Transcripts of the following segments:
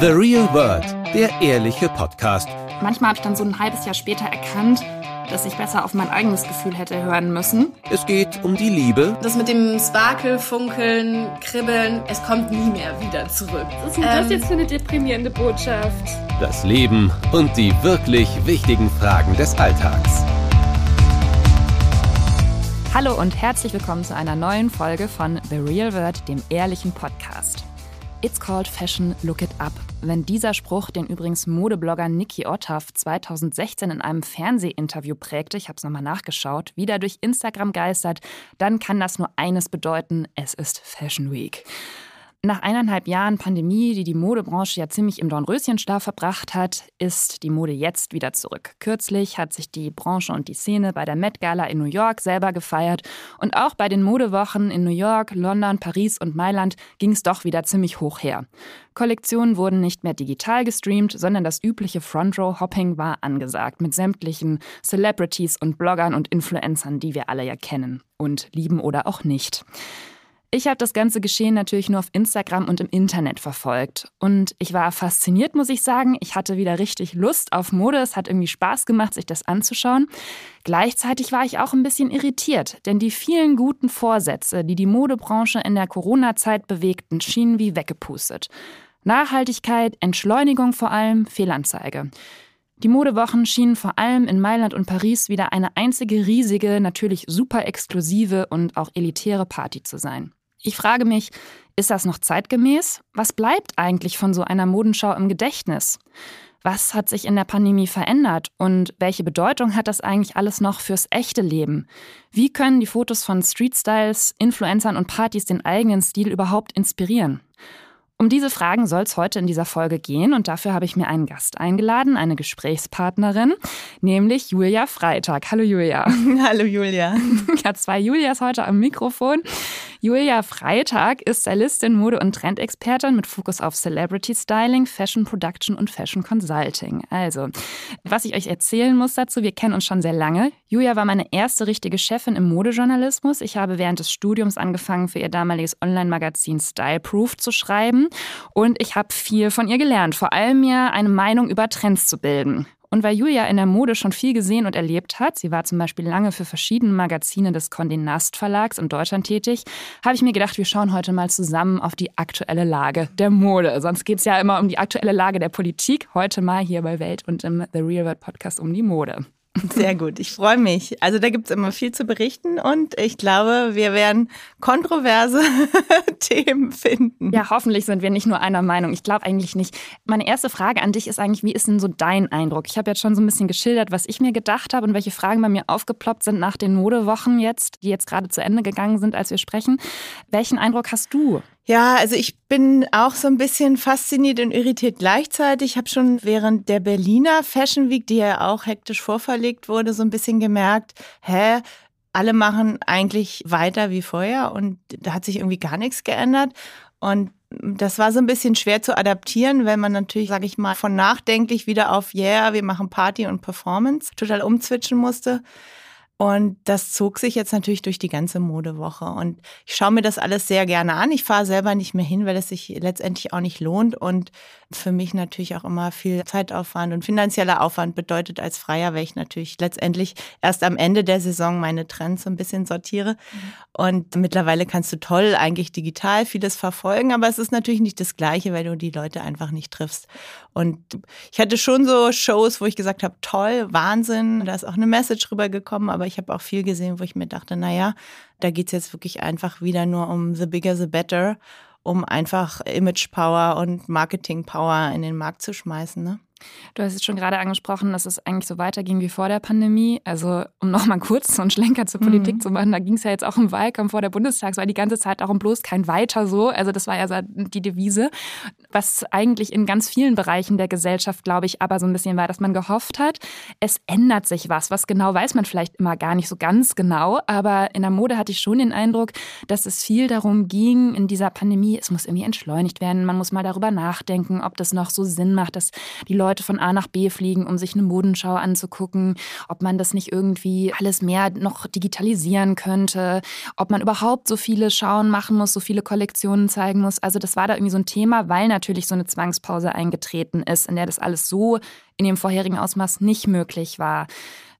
The Real World, der ehrliche Podcast. Manchmal habe ich dann so ein halbes Jahr später erkannt, dass ich besser auf mein eigenes Gefühl hätte hören müssen. Es geht um die Liebe. Das mit dem Sparkel, Funkeln, Kribbeln, es kommt nie mehr wieder zurück. Was ist denn das jetzt für eine deprimierende Botschaft? Das Leben und die wirklich wichtigen Fragen des Alltags. Hallo und herzlich willkommen zu einer neuen Folge von The Real World, dem ehrlichen Podcast. It's called Fashion, look it up. Wenn dieser Spruch, den übrigens Modeblogger Niki Ottaf 2016 in einem Fernsehinterview prägte, ich habe es nochmal nachgeschaut, wieder durch Instagram geistert, dann kann das nur eines bedeuten, es ist Fashion Week. Nach eineinhalb Jahren Pandemie, die die Modebranche ja ziemlich im Dornröschenschlaf verbracht hat, ist die Mode jetzt wieder zurück. Kürzlich hat sich die Branche und die Szene bei der Met Gala in New York selber gefeiert und auch bei den Modewochen in New York, London, Paris und Mailand ging es doch wieder ziemlich hoch her. Kollektionen wurden nicht mehr digital gestreamt, sondern das übliche Front-Row-Hopping war angesagt mit sämtlichen Celebrities und Bloggern und Influencern, die wir alle ja kennen und lieben oder auch nicht. Ich habe das ganze Geschehen natürlich nur auf Instagram und im Internet verfolgt. Und ich war fasziniert, muss ich sagen. Ich hatte wieder richtig Lust auf Mode. Es hat irgendwie Spaß gemacht, sich das anzuschauen. Gleichzeitig war ich auch ein bisschen irritiert, denn die vielen guten Vorsätze, die die Modebranche in der Corona-Zeit bewegten, schienen wie weggepustet. Nachhaltigkeit, Entschleunigung vor allem, Fehlanzeige. Die Modewochen schienen vor allem in Mailand und Paris wieder eine einzige riesige, natürlich super exklusive und auch elitäre Party zu sein. Ich frage mich, ist das noch zeitgemäß? Was bleibt eigentlich von so einer Modenschau im Gedächtnis? Was hat sich in der Pandemie verändert und welche Bedeutung hat das eigentlich alles noch fürs echte Leben? Wie können die Fotos von Streetstyles, Influencern und Partys den eigenen Stil überhaupt inspirieren? Um diese Fragen soll es heute in dieser Folge gehen und dafür habe ich mir einen Gast eingeladen, eine Gesprächspartnerin, nämlich Julia Freitag. Hallo Julia. Hallo Julia. Ich habe zwei Julias heute am Mikrofon. Julia Freitag ist Stylistin, Mode- und Trendexpertin mit Fokus auf Celebrity Styling, Fashion Production und Fashion Consulting. Also, was ich euch erzählen muss dazu, wir kennen uns schon sehr lange. Julia war meine erste richtige Chefin im Modejournalismus. Ich habe während des Studiums angefangen, für ihr damaliges Online-Magazin Style Proof zu schreiben. Und ich habe viel von ihr gelernt, vor allem mir eine Meinung über Trends zu bilden. Und weil Julia in der Mode schon viel gesehen und erlebt hat, sie war zum Beispiel lange für verschiedene Magazine des Condé Nast Verlags in Deutschland tätig, habe ich mir gedacht, wir schauen heute mal zusammen auf die aktuelle Lage der Mode. Sonst geht es ja immer um die aktuelle Lage der Politik. Heute mal hier bei Welt und im The Real World Podcast um die Mode. Sehr gut, ich freue mich. Also da gibt es immer viel zu berichten und ich glaube, wir werden kontroverse Themen finden. Ja, hoffentlich sind wir nicht nur einer Meinung. Ich glaube eigentlich nicht. Meine erste Frage an dich ist eigentlich, wie ist denn so dein Eindruck? Ich habe jetzt schon so ein bisschen geschildert, was ich mir gedacht habe und welche Fragen bei mir aufgeploppt sind nach den Modewochen jetzt, die jetzt gerade zu Ende gegangen sind, als wir sprechen. Welchen Eindruck hast du? Ja, also ich bin auch so ein bisschen fasziniert und irritiert gleichzeitig. Ich habe schon während der Berliner Fashion Week, die ja auch hektisch vorverlegt wurde, so ein bisschen gemerkt, hä, alle machen eigentlich weiter wie vorher und da hat sich irgendwie gar nichts geändert. Und das war so ein bisschen schwer zu adaptieren, weil man natürlich, sage ich mal, von nachdenklich wieder auf, yeah, wir machen Party und Performance total umzwitschen musste. Und das zog sich jetzt natürlich durch die ganze Modewoche. Und ich schaue mir das alles sehr gerne an. Ich fahre selber nicht mehr hin, weil es sich letztendlich auch nicht lohnt. Und für mich natürlich auch immer viel Zeitaufwand und finanzieller Aufwand bedeutet als Freier, weil ich natürlich letztendlich erst am Ende der Saison meine Trends so ein bisschen sortiere. Mhm. Und mittlerweile kannst du toll eigentlich digital vieles verfolgen, aber es ist natürlich nicht das Gleiche, weil du die Leute einfach nicht triffst. Und ich hatte schon so Shows, wo ich gesagt habe, toll, Wahnsinn, da ist auch eine Message rübergekommen, aber ich habe auch viel gesehen, wo ich mir dachte, naja, da geht's jetzt wirklich einfach wieder nur um the bigger, the better, um einfach Image Power und Marketing Power in den Markt zu schmeißen. Ne? Du hast es schon gerade angesprochen, dass es eigentlich so weiterging wie vor der Pandemie. Also, um nochmal kurz so einen Schlenker zur Politik mhm. zu machen, da ging es ja jetzt auch im Wahlkampf vor der Bundestagswahl die ganze Zeit darum, bloß kein Weiter so. Also, das war ja die Devise. Was eigentlich in ganz vielen Bereichen der Gesellschaft, glaube ich, aber so ein bisschen war, dass man gehofft hat, es ändert sich was. Was genau weiß man vielleicht immer gar nicht so ganz genau. Aber in der Mode hatte ich schon den Eindruck, dass es viel darum ging in dieser Pandemie, es muss irgendwie entschleunigt werden. Man muss mal darüber nachdenken, ob das noch so Sinn macht, dass die Leute von A nach B fliegen, um sich eine Modenschau anzugucken, ob man das nicht irgendwie alles mehr noch digitalisieren könnte, ob man überhaupt so viele Schauen machen muss, so viele Kollektionen zeigen muss. Also das war da irgendwie so ein Thema, weil natürlich so eine Zwangspause eingetreten ist, in der das alles so in dem vorherigen Ausmaß nicht möglich war.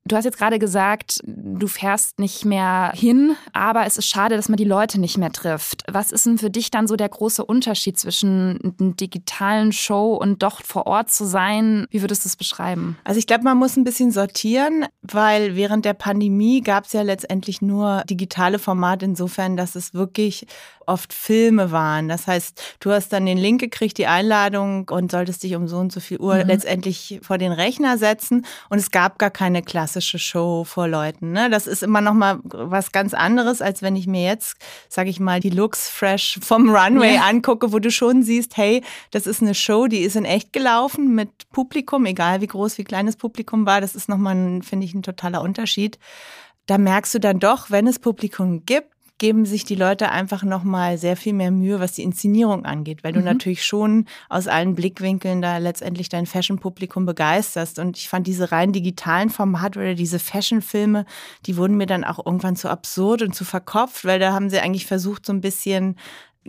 Du hast jetzt gerade gesagt, du fährst nicht mehr hin, aber es ist schade, dass man die Leute nicht mehr trifft. Was ist denn für dich dann so der große Unterschied zwischen einer digitalen Show und doch vor Ort zu sein? Wie würdest du es beschreiben? Also ich glaube, man muss ein bisschen sortieren, weil während der Pandemie gab es ja letztendlich nur digitale Formate insofern, dass es wirklich oft Filme waren. Das heißt, du hast dann den Link gekriegt, die Einladung und solltest dich um so und so viel Uhr mhm. letztendlich vor den Rechner setzen und es gab gar keine klassische Show vor Leuten. Ne? Das ist immer noch mal was ganz anderes, als wenn ich mir jetzt, sage ich mal, die Looks fresh vom Runway ja. angucke, wo du schon siehst, hey, das ist eine Show, die ist in echt gelaufen mit Publikum, egal wie groß, wie klein das Publikum war. Das ist nochmal, finde ich, ein totaler Unterschied da merkst du dann doch, wenn es Publikum gibt, geben sich die Leute einfach nochmal sehr viel mehr Mühe, was die Inszenierung angeht, weil du mhm. natürlich schon aus allen Blickwinkeln da letztendlich dein Fashion-Publikum begeisterst. Und ich fand diese rein digitalen Formate oder diese Fashion-Filme, die wurden mir dann auch irgendwann zu absurd und zu verkopft, weil da haben sie eigentlich versucht, so ein bisschen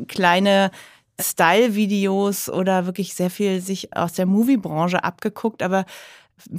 kleine Style-Videos oder wirklich sehr viel sich aus der Movie-Branche abgeguckt, aber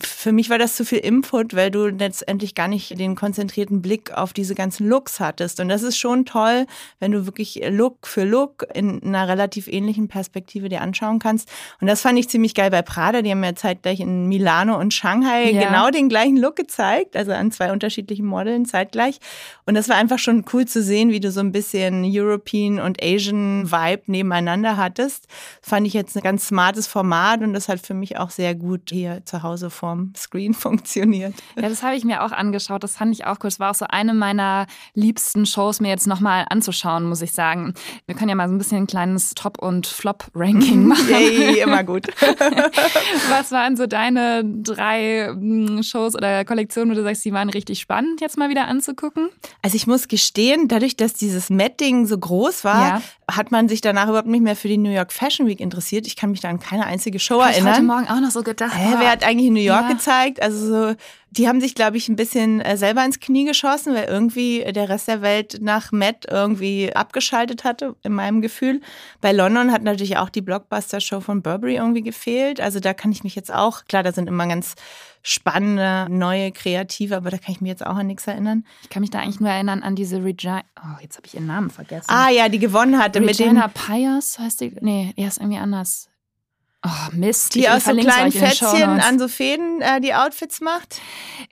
für mich war das zu viel Input, weil du letztendlich gar nicht den konzentrierten Blick auf diese ganzen Looks hattest. Und das ist schon toll, wenn du wirklich Look für Look in einer relativ ähnlichen Perspektive dir anschauen kannst. Und das fand ich ziemlich geil bei Prada. Die haben ja zeitgleich in Milano und Shanghai ja. genau den gleichen Look gezeigt, also an zwei unterschiedlichen Modeln zeitgleich. Und das war einfach schon cool zu sehen, wie du so ein bisschen European und Asian Vibe nebeneinander hattest. Das fand ich jetzt ein ganz smartes Format und das hat für mich auch sehr gut hier zu Hause vorm Screen funktioniert. Ja, das habe ich mir auch angeschaut. Das fand ich auch cool. Es war auch so eine meiner liebsten Shows, mir jetzt nochmal anzuschauen, muss ich sagen. Wir können ja mal so ein bisschen ein kleines Top- und Flop-Ranking machen. Yay, immer gut. Was waren so deine drei hm, Shows oder Kollektionen, wo du sagst, die waren richtig spannend, jetzt mal wieder anzugucken? Also ich muss gestehen, dadurch, dass dieses Met-Ding so groß war, ja. hat man sich danach überhaupt nicht mehr für die New York Fashion Week interessiert. Ich kann mich da an keine einzige Show Hab erinnern. Ich heute Morgen auch noch so gedacht. Hä, wer hat eigentlich New York ja. gezeigt. Also so, die haben sich, glaube ich, ein bisschen äh, selber ins Knie geschossen, weil irgendwie der Rest der Welt nach Met irgendwie abgeschaltet hatte, in meinem Gefühl. Bei London hat natürlich auch die Blockbuster-Show von Burberry irgendwie gefehlt. Also da kann ich mich jetzt auch, klar, da sind immer ganz spannende, neue, kreative, aber da kann ich mich jetzt auch an nichts erinnern. Ich kann mich da eigentlich nur erinnern an diese Regina, oh, jetzt habe ich ihren Namen vergessen. Ah ja, die gewonnen hatte Regina mit dem Pius heißt die, nee, er ist irgendwie anders. Oh, Mist. Die aus so kleinen Fätzchen an so Fäden äh, die Outfits macht?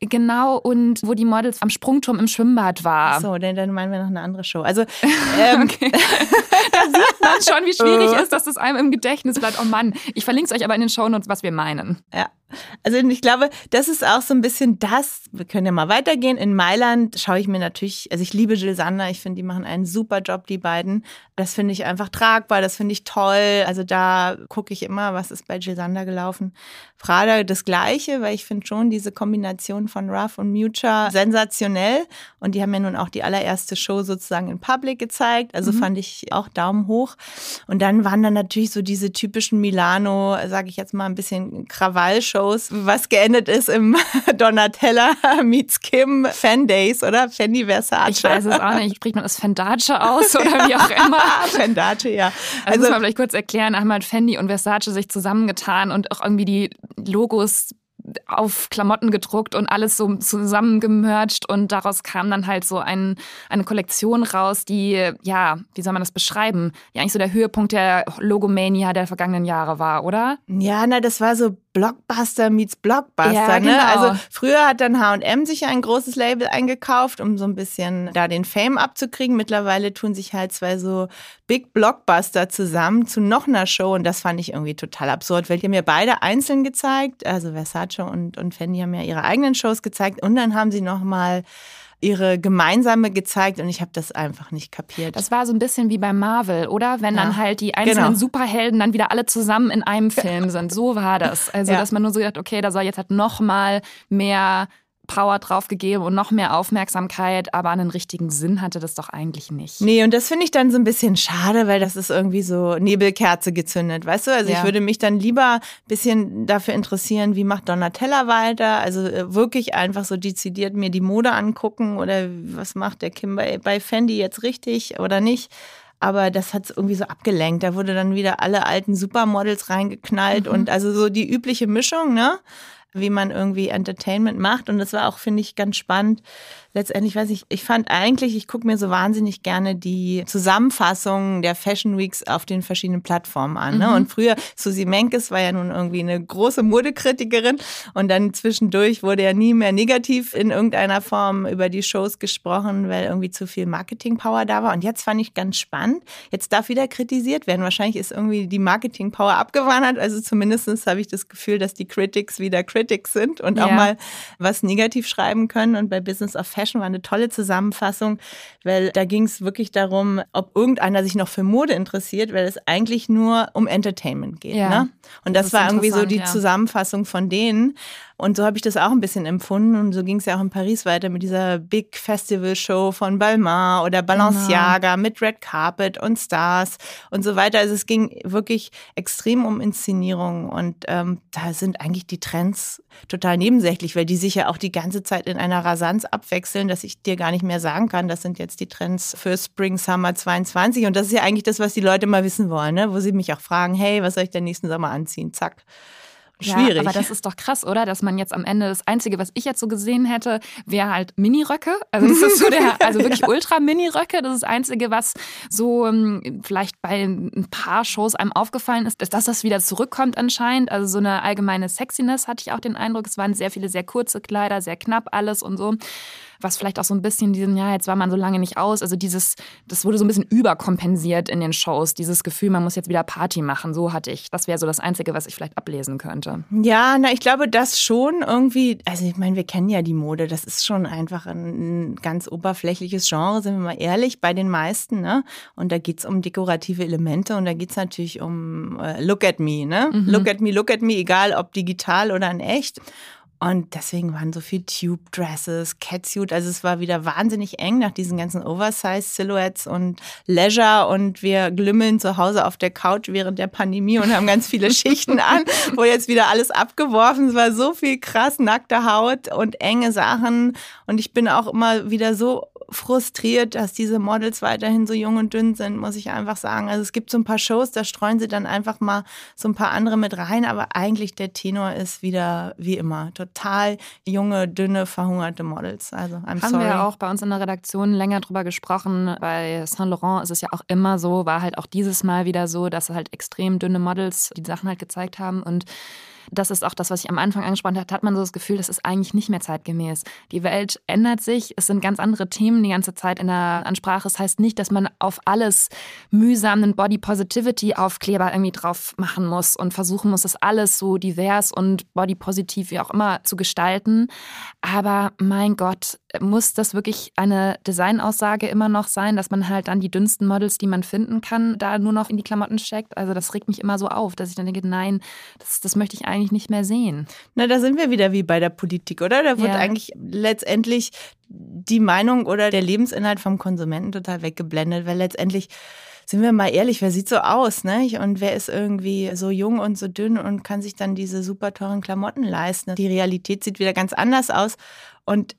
Genau, und wo die Models am Sprungturm im Schwimmbad war. Ach so, dann, dann meinen wir noch eine andere Show. Also, ähm, okay. da sieht man schon, wie schwierig ist, dass das einem im Gedächtnis bleibt. Oh Mann, ich verlinke es euch aber in den Shownotes, was wir meinen. Ja. Also ich glaube, das ist auch so ein bisschen das. Wir können ja mal weitergehen. In Mailand schaue ich mir natürlich, also ich liebe Jill Sander, ich finde, die machen einen super Job, die beiden. Das finde ich einfach tragbar, das finde ich toll. Also da gucke ich immer, was ist bei Jill Sander gelaufen. Prada das Gleiche, weil ich finde schon diese Kombination von Ruff und Mucha sensationell. Und die haben ja nun auch die allererste Show sozusagen in Public gezeigt. Also mhm. fand ich auch Daumen hoch. Und dann waren dann natürlich so diese typischen Milano, sage ich jetzt mal ein bisschen Krawallshow Shows, was geendet ist im Donatella meets Kim Fan Days, oder? Fendi Versace. Ich weiß es auch nicht. Spricht man das Fendace aus oder wie auch immer? Fendace, ja. Also, also muss man vielleicht kurz erklären, haben halt Fendi und Versace sich zusammengetan und auch irgendwie die Logos auf Klamotten gedruckt und alles so zusammengemercht und daraus kam dann halt so ein, eine Kollektion raus, die, ja, wie soll man das beschreiben? Ja, eigentlich so der Höhepunkt der Logomania der vergangenen Jahre war, oder? Ja, na, das war so Blockbuster meets Blockbuster. Ja, ne? genau. ne? Also früher hat dann H&M sich ein großes Label eingekauft, um so ein bisschen da den Fame abzukriegen. Mittlerweile tun sich halt zwei so Big Blockbuster zusammen zu noch einer Show und das fand ich irgendwie total absurd, weil die haben ja beide einzeln gezeigt, also Versace und, und Fendi haben ja ihre eigenen Shows gezeigt und dann haben sie noch mal ihre gemeinsame gezeigt und ich habe das einfach nicht kapiert. Das war so ein bisschen wie bei Marvel, oder? Wenn ja. dann halt die einzelnen genau. Superhelden dann wieder alle zusammen in einem Film sind. So war das. Also, ja. dass man nur so gedacht, okay, da soll jetzt halt noch mal mehr Power drauf gegeben und noch mehr Aufmerksamkeit, aber einen richtigen Sinn hatte das doch eigentlich nicht. Nee, und das finde ich dann so ein bisschen schade, weil das ist irgendwie so Nebelkerze gezündet, weißt du? Also ja. ich würde mich dann lieber ein bisschen dafür interessieren, wie macht Donatella weiter? Also äh, wirklich einfach so dezidiert mir die Mode angucken oder was macht der Kim bei, bei Fendi jetzt richtig oder nicht? aber das hat es irgendwie so abgelenkt. Da wurde dann wieder alle alten Supermodels reingeknallt Mhm. und also so die übliche Mischung, ne? Wie man irgendwie Entertainment macht. Und das war auch, finde ich, ganz spannend. Letztendlich, weiß ich, ich fand eigentlich, ich gucke mir so wahnsinnig gerne die Zusammenfassungen der Fashion Weeks auf den verschiedenen Plattformen an. Ne? Mhm. Und früher, Susi Menkes war ja nun irgendwie eine große Modekritikerin und dann zwischendurch wurde ja nie mehr negativ in irgendeiner Form über die Shows gesprochen, weil irgendwie zu viel Marketing-Power da war. Und jetzt fand ich ganz spannend. Jetzt darf wieder kritisiert werden. Wahrscheinlich ist irgendwie die Marketing-Power abgewandert. Also zumindestens habe ich das Gefühl, dass die Critics wieder Critics sind und auch Ja. mal was negativ schreiben können. Und bei Business of Fashion war eine tolle Zusammenfassung, weil da ging es wirklich darum, ob irgendeiner sich noch für Mode interessiert, weil es eigentlich nur um Entertainment geht. Ja. Ne? Und das, Das war irgendwie so die ja. Zusammenfassung von denen. Und so habe ich das auch ein bisschen empfunden. Und so ging es ja auch in Paris weiter mit dieser Big Festival Show von Balmain oder Balenciaga mit Red Carpet und Stars und so weiter. Also es ging wirklich extrem um Inszenierung. Und ähm, da sind eigentlich die Trends total nebensächlich, weil die sich ja auch die ganze Zeit in einer Rasanz abwechseln, dass ich dir gar nicht mehr sagen kann, das sind jetzt die Trends für Spring Summer 22. Und das ist ja eigentlich das, was die Leute mal wissen wollen, ne? wo sie mich auch fragen, hey, was soll ich denn nächsten Sommer anziehen? Zack. Schwierig. Ja, aber das ist doch krass, oder? Dass man jetzt am Ende das Einzige, was ich jetzt so gesehen hätte, wäre halt Miniröcke. Also das ist so der, also wirklich Ultra-Mini-Röcke. Das ist das Einzige, was so ähm, vielleicht bei ein paar Shows einem aufgefallen ist, dass das wieder zurückkommt anscheinend. Also so eine allgemeine Sexiness hatte ich auch den Eindruck. Es waren sehr viele sehr kurze Kleider, sehr knapp alles und so. Was vielleicht auch so ein bisschen diesen, ja, jetzt war man so lange nicht aus. Also dieses, das wurde so ein bisschen überkompensiert in den Shows. Dieses Gefühl, man muss jetzt wieder Party machen. So hatte ich. Das wäre so das Einzige, was ich vielleicht ablesen könnte. Ja, na, ich glaube, das schon irgendwie, also ich meine, wir kennen ja die Mode, das ist schon einfach ein ganz oberflächliches Genre, sind wir mal ehrlich, bei den meisten, ne? Und da geht's um dekorative Elemente und da geht's natürlich um äh, Look at me, ne? Look at me, look at me, egal ob digital oder in echt. Und deswegen waren so viel Tube-Dresses, Catsuit. Also es war wieder wahnsinnig eng nach diesen ganzen Oversize-Silhouettes und Leisure. Und wir glümmeln zu Hause auf der Couch während der Pandemie und haben ganz viele Schichten an, wo jetzt wieder alles abgeworfen. Es war so viel krass nackte Haut und enge Sachen. Und ich bin auch immer wieder so frustriert, dass diese Models weiterhin so jung und dünn sind, muss ich einfach sagen. Also es gibt so ein paar Shows, da streuen sie dann einfach mal so ein paar andere mit rein, aber eigentlich der Tenor ist wieder wie immer total junge, dünne, verhungerte Models. Also I'm Haben sorry. wir ja auch bei uns in der Redaktion länger drüber gesprochen. Bei Saint Laurent ist es ja auch immer so, war halt auch dieses Mal wieder so, dass halt extrem dünne Models die Sachen halt gezeigt haben und das ist auch das, was ich am Anfang angesprochen habe, hat man so das Gefühl, das ist eigentlich nicht mehr zeitgemäß. Die Welt ändert sich, es sind ganz andere Themen die ganze Zeit in der Ansprache. Das heißt nicht, dass man auf alles mühsam einen Body Positivity Aufkleber irgendwie drauf machen muss und versuchen muss, das alles so divers und body positiv wie auch immer zu gestalten. Aber mein Gott, muss das wirklich eine Designaussage immer noch sein, dass man halt dann die dünnsten Models, die man finden kann, da nur noch in die Klamotten steckt? Also das regt mich immer so auf, dass ich dann denke, nein, das, das möchte ich eigentlich nicht mehr sehen. Na, da sind wir wieder wie bei der Politik, oder? Da wird Ja. eigentlich letztendlich die Meinung oder der Lebensinhalt vom Konsumenten total weggeblendet, weil letztendlich sind wir mal ehrlich, wer sieht so aus, ne? Und wer ist irgendwie so jung und so dünn und kann sich dann diese super teuren Klamotten leisten? Die Realität sieht wieder ganz anders aus und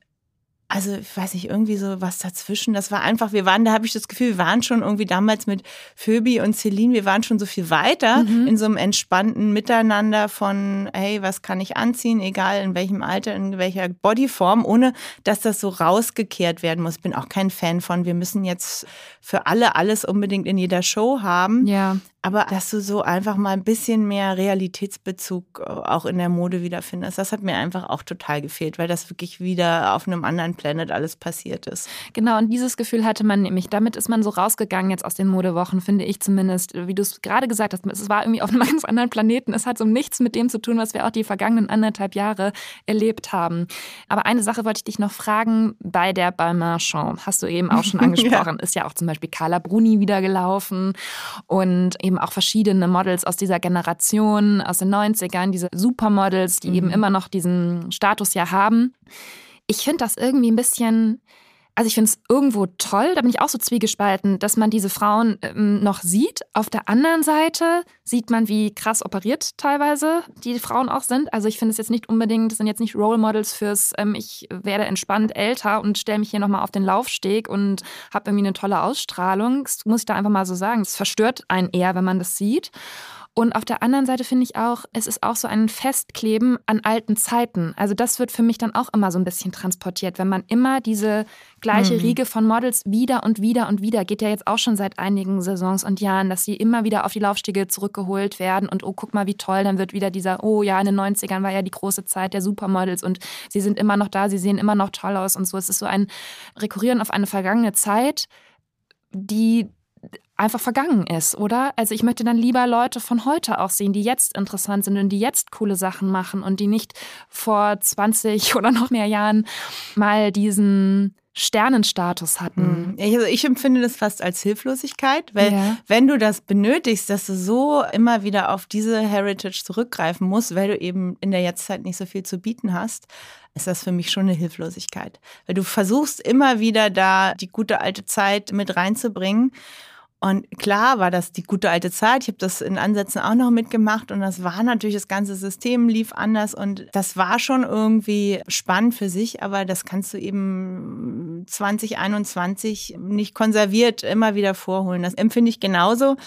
also ich weiß nicht, irgendwie so was dazwischen. Das war einfach, wir waren, da habe ich das Gefühl, wir waren schon irgendwie damals mit Phoebe und Celine, wir waren schon so viel weiter in so einem entspannten Miteinander von, hey, was kann ich anziehen, egal in welchem Alter, in welcher Bodyform, ohne dass das so rausgekehrt werden muss. Ich bin auch kein Fan von, wir müssen jetzt für alle alles unbedingt in jeder Show haben. Ja. Aber dass du so einfach mal ein bisschen mehr Realitätsbezug äh, auch in der Mode wiederfindest, das hat mir einfach auch total gefehlt, weil das wirklich wieder auf einem anderen Planet alles passiert ist. Genau, und dieses Gefühl hatte man nämlich. Damit ist man so rausgegangen jetzt aus den Modewochen, finde ich zumindest. Wie du es gerade gesagt hast, es war irgendwie auf einem ganz anderen Planeten. Es hat so nichts mit dem zu tun, was wir auch die vergangenen anderthalb Jahre erlebt haben. Aber eine Sache wollte ich dich noch fragen bei der Balmain Show. Hast du eben auch schon angesprochen. Ist ja auch zum Beispiel Carla Bruni wieder gelaufen und eben auch verschiedene Models aus dieser Generation, aus den 90ern, diese Supermodels, die eben immer noch diesen Status ja haben. Ich finde das irgendwie ein bisschen also ich finde es irgendwo toll, da bin ich auch so zwiegespalten, dass man diese Frauen ähm, noch sieht. Auf der anderen Seite sieht man, wie krass operiert teilweise die Frauen auch sind. Also ich finde es jetzt nicht unbedingt, das sind jetzt nicht Role Models fürs, ähm, ich werde entspannt älter und stelle mich hier nochmal auf den Laufsteg und habe irgendwie eine tolle Ausstrahlung. Das muss ich da einfach mal so sagen. Es verstört einen eher, wenn man das sieht. Und auf der anderen Seite finde ich auch, es ist auch so ein Festkleben an alten Zeiten. Also das wird für mich dann auch immer so ein bisschen transportiert, wenn man immer diese gleiche hm. Riege von Models wieder und wieder und wieder, geht ja jetzt auch schon seit einigen Saisons und Jahren, dass sie immer wieder auf die Laufstiege zurückgeholt werden und oh, guck mal, wie toll, dann wird wieder dieser, oh ja, in den 90ern war ja die große Zeit der Supermodels und sie sind immer noch da, sie sehen immer noch toll aus und so. Es ist so ein Rekurrieren auf eine vergangene Zeit, die einfach vergangen ist, oder? Also ich möchte dann lieber Leute von heute auch sehen, die jetzt interessant sind und die jetzt coole Sachen machen und die nicht vor 20 oder noch mehr Jahren mal diesen Sternenstatus hatten. Mhm. Also ich empfinde das fast als Hilflosigkeit, weil ja. wenn du das benötigst, dass du so immer wieder auf diese Heritage zurückgreifen musst, weil du eben in der Jetztzeit nicht so viel zu bieten hast, ist das für mich schon eine Hilflosigkeit. Weil du versuchst immer wieder da die gute alte Zeit mit reinzubringen. Und klar war das die gute alte Zeit. Ich habe das in Ansätzen auch noch mitgemacht und das war natürlich, das ganze System lief anders und das war schon irgendwie spannend für sich, aber das kannst du eben 2021 nicht konserviert immer wieder vorholen. Das empfinde ich genauso,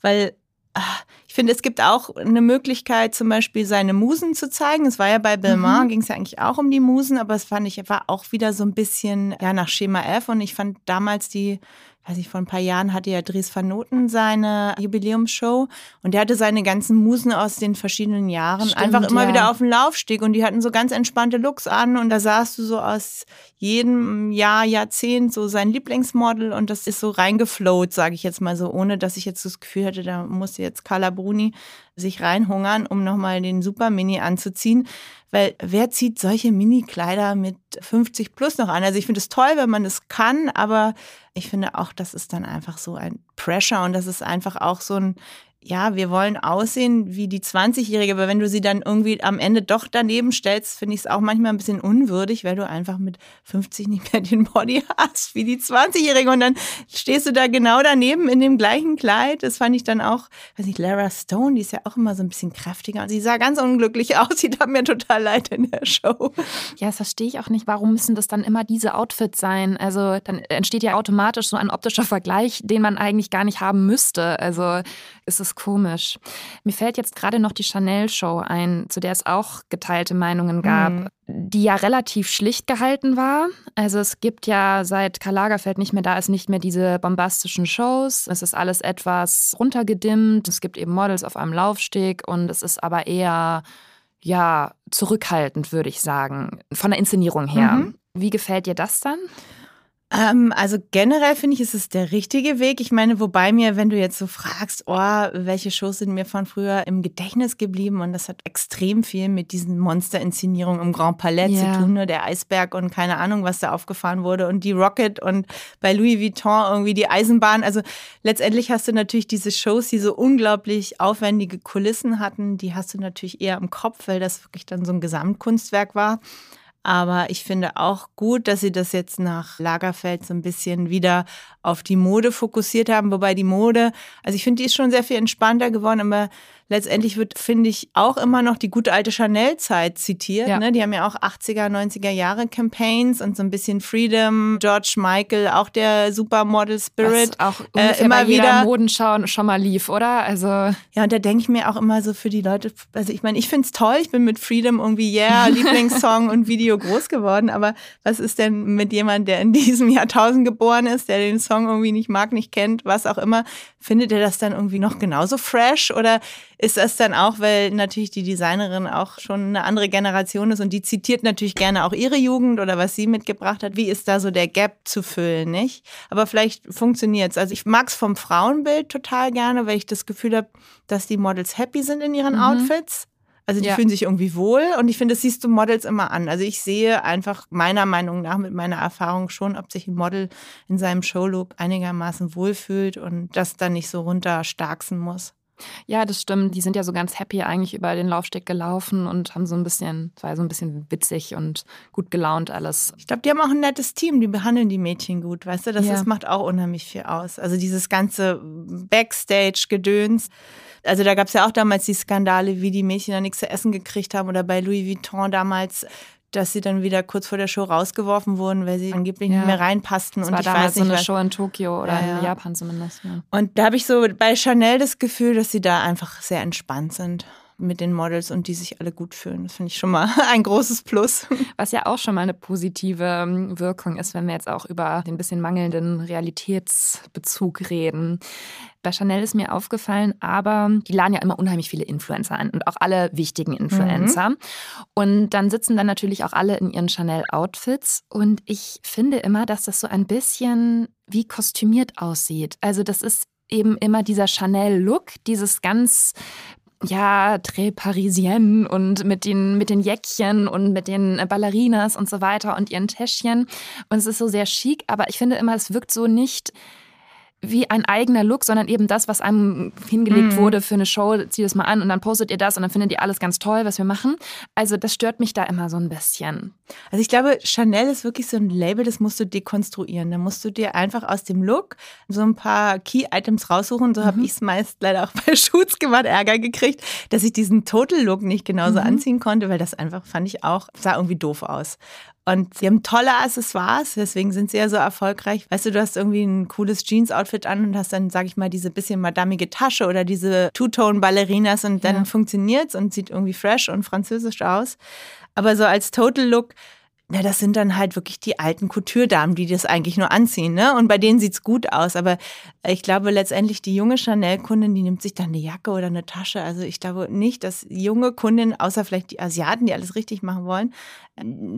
weil ah, ich finde, es gibt auch eine Möglichkeit, zum Beispiel seine Musen zu zeigen. Es war ja bei Belmont, mhm. ging es ja eigentlich auch um die Musen, aber es fand ich, war auch wieder so ein bisschen ja nach Schema F und ich fand damals die weiß ich, vor ein paar Jahren hatte ja Dries van Noten seine Jubiläumsshow und der hatte seine ganzen Musen aus den verschiedenen Jahren Stimmt, einfach immer ja. wieder auf dem Laufsteg und die hatten so ganz entspannte Looks an und da sahst du so aus jedem Jahr, Jahrzehnt so sein Lieblingsmodel und das ist so reingeflowt, sage ich jetzt mal so, ohne dass ich jetzt das Gefühl hatte, da muss jetzt Carla Bruni sich reinhungern, um nochmal den Super Mini anzuziehen. Weil wer zieht solche Mini-Kleider mit 50 plus noch an? Also ich finde es toll, wenn man das kann, aber ich finde auch, das ist dann einfach so ein Pressure und das ist einfach auch so ein, ja, wir wollen aussehen wie die 20-Jährige, aber wenn du sie dann irgendwie am Ende doch daneben stellst, finde ich es auch manchmal ein bisschen unwürdig, weil du einfach mit 50 nicht mehr den Body hast wie die 20-Jährige und dann stehst du da genau daneben in dem gleichen Kleid. Das fand ich dann auch, weiß nicht, Lara Stone, die ist ja auch immer so ein bisschen kräftiger sie sah ganz unglücklich aus. Sie tat mir total leid in der Show. Ja, das verstehe ich auch nicht. Warum müssen das dann immer diese Outfits sein? Also dann entsteht ja automatisch so ein optischer Vergleich, den man eigentlich gar nicht haben müsste. Also ist es komisch. Mir fällt jetzt gerade noch die Chanel-Show ein, zu der es auch geteilte Meinungen gab, mhm. die ja relativ schlicht gehalten war. Also es gibt ja seit Karl Lagerfeld nicht mehr da ist, nicht mehr diese bombastischen Shows. Es ist alles etwas runtergedimmt. Es gibt eben Models auf einem Laufsteg und es ist aber eher ja zurückhaltend, würde ich sagen, von der Inszenierung her. Mhm. Wie gefällt dir das dann? Ähm, also generell finde ich, ist es der richtige Weg. Ich meine, wobei mir, wenn du jetzt so fragst, oh, welche Shows sind mir von früher im Gedächtnis geblieben und das hat extrem viel mit diesen Monster-Inszenierungen im Grand Palais ja. zu tun, ne? der Eisberg und keine Ahnung, was da aufgefahren wurde und die Rocket und bei Louis Vuitton irgendwie die Eisenbahn. Also letztendlich hast du natürlich diese Shows, die so unglaublich aufwendige Kulissen hatten, die hast du natürlich eher im Kopf, weil das wirklich dann so ein Gesamtkunstwerk war. Aber ich finde auch gut, dass sie das jetzt nach Lagerfeld so ein bisschen wieder auf die Mode fokussiert haben. Wobei die Mode, also ich finde, die ist schon sehr viel entspannter geworden, aber letztendlich wird, finde ich, auch immer noch die gute alte Chanel-Zeit zitiert. Ja. Ne? Die haben ja auch 80er, 90er Jahre Campaigns und so ein bisschen Freedom, George Michael, auch der Supermodel Spirit. Was auch äh, immer wieder Modenschau schon mal lief, oder? Also ja, und da denke ich mir auch immer so für die Leute, also ich meine, ich finde es toll, ich bin mit Freedom irgendwie, yeah, Lieblingssong und Video groß geworden, aber was ist denn mit jemand, der in diesem Jahrtausend geboren ist, der den Song irgendwie nicht mag, nicht kennt, was auch immer, findet er das dann irgendwie noch genauso fresh oder ist das dann auch, weil natürlich die Designerin auch schon eine andere Generation ist und die zitiert natürlich gerne auch ihre Jugend oder was sie mitgebracht hat. Wie ist da so der Gap zu füllen, nicht? Aber vielleicht funktioniert es. Also ich mag es vom Frauenbild total gerne, weil ich das Gefühl habe, dass die Models happy sind in ihren mhm. Outfits. Also die ja. fühlen sich irgendwie wohl und ich finde, das siehst du Models immer an. Also ich sehe einfach meiner Meinung nach mit meiner Erfahrung schon, ob sich ein Model in seinem Showlook einigermaßen wohlfühlt und das dann nicht so runterstarksen muss. Ja, das stimmt. Die sind ja so ganz happy eigentlich über den Laufsteg gelaufen und haben so ein bisschen, es war so ein bisschen witzig und gut gelaunt alles. Ich glaube, die haben auch ein nettes Team, die behandeln die Mädchen gut, weißt du? Das, ja. das macht auch unheimlich viel aus. Also dieses ganze Backstage-Gedöns. Also da gab es ja auch damals die Skandale, wie die Mädchen da nichts zu essen gekriegt haben oder bei Louis Vuitton damals dass sie dann wieder kurz vor der Show rausgeworfen wurden, weil sie angeblich ja. nicht mehr reinpassten. Das und war ich damals weiß nicht, so eine Show in Tokio oder ja, in Japan zumindest. Und da habe ich so bei Chanel das Gefühl, dass sie da einfach sehr entspannt sind mit den Models und die sich alle gut fühlen. Das finde ich schon mal ein großes Plus. Was ja auch schon mal eine positive ähm, Wirkung ist, wenn wir jetzt auch über den bisschen mangelnden Realitätsbezug reden. Bei Chanel ist mir aufgefallen, aber die laden ja immer unheimlich viele Influencer ein und auch alle wichtigen Influencer. Mhm. Und dann sitzen dann natürlich auch alle in ihren Chanel-Outfits. Und ich finde immer, dass das so ein bisschen wie kostümiert aussieht. Also das ist eben immer dieser Chanel-Look, dieses ganz ja, Très Parisienne und mit den, mit den Jäckchen und mit den Ballerinas und so weiter und ihren Täschchen. Und es ist so sehr chic, aber ich finde immer, es wirkt so nicht wie ein eigener Look, sondern eben das, was einem hingelegt mhm. wurde für eine Show, zieh das mal an und dann postet ihr das und dann findet ihr alles ganz toll, was wir machen. Also das stört mich da immer so ein bisschen. Also ich glaube, Chanel ist wirklich so ein Label, das musst du dekonstruieren. Da musst du dir einfach aus dem Look so ein paar Key-Items raussuchen. So mhm. habe ich es meist leider auch bei Shoots gemacht, Ärger gekriegt, dass ich diesen Total-Look nicht genauso mhm. anziehen konnte, weil das einfach, fand ich auch, sah irgendwie doof aus. Und sie haben tolle Accessoires, deswegen sind sie ja so erfolgreich. Weißt du, du hast irgendwie ein cooles Jeans-Outfit an und hast dann, sag ich mal, diese bisschen madamige Tasche oder diese Two-Tone-Ballerinas und dann ja. funktioniert's und sieht irgendwie fresh und französisch aus. Aber so als Total-Look na, das sind dann halt wirklich die alten Couture-Damen, die das eigentlich nur anziehen, ne? Und bei denen sieht's gut aus. Aber ich glaube letztendlich die junge Chanel-Kundin, die nimmt sich dann eine Jacke oder eine Tasche. Also ich glaube nicht, dass junge Kundinnen, außer vielleicht die Asiaten, die alles richtig machen wollen,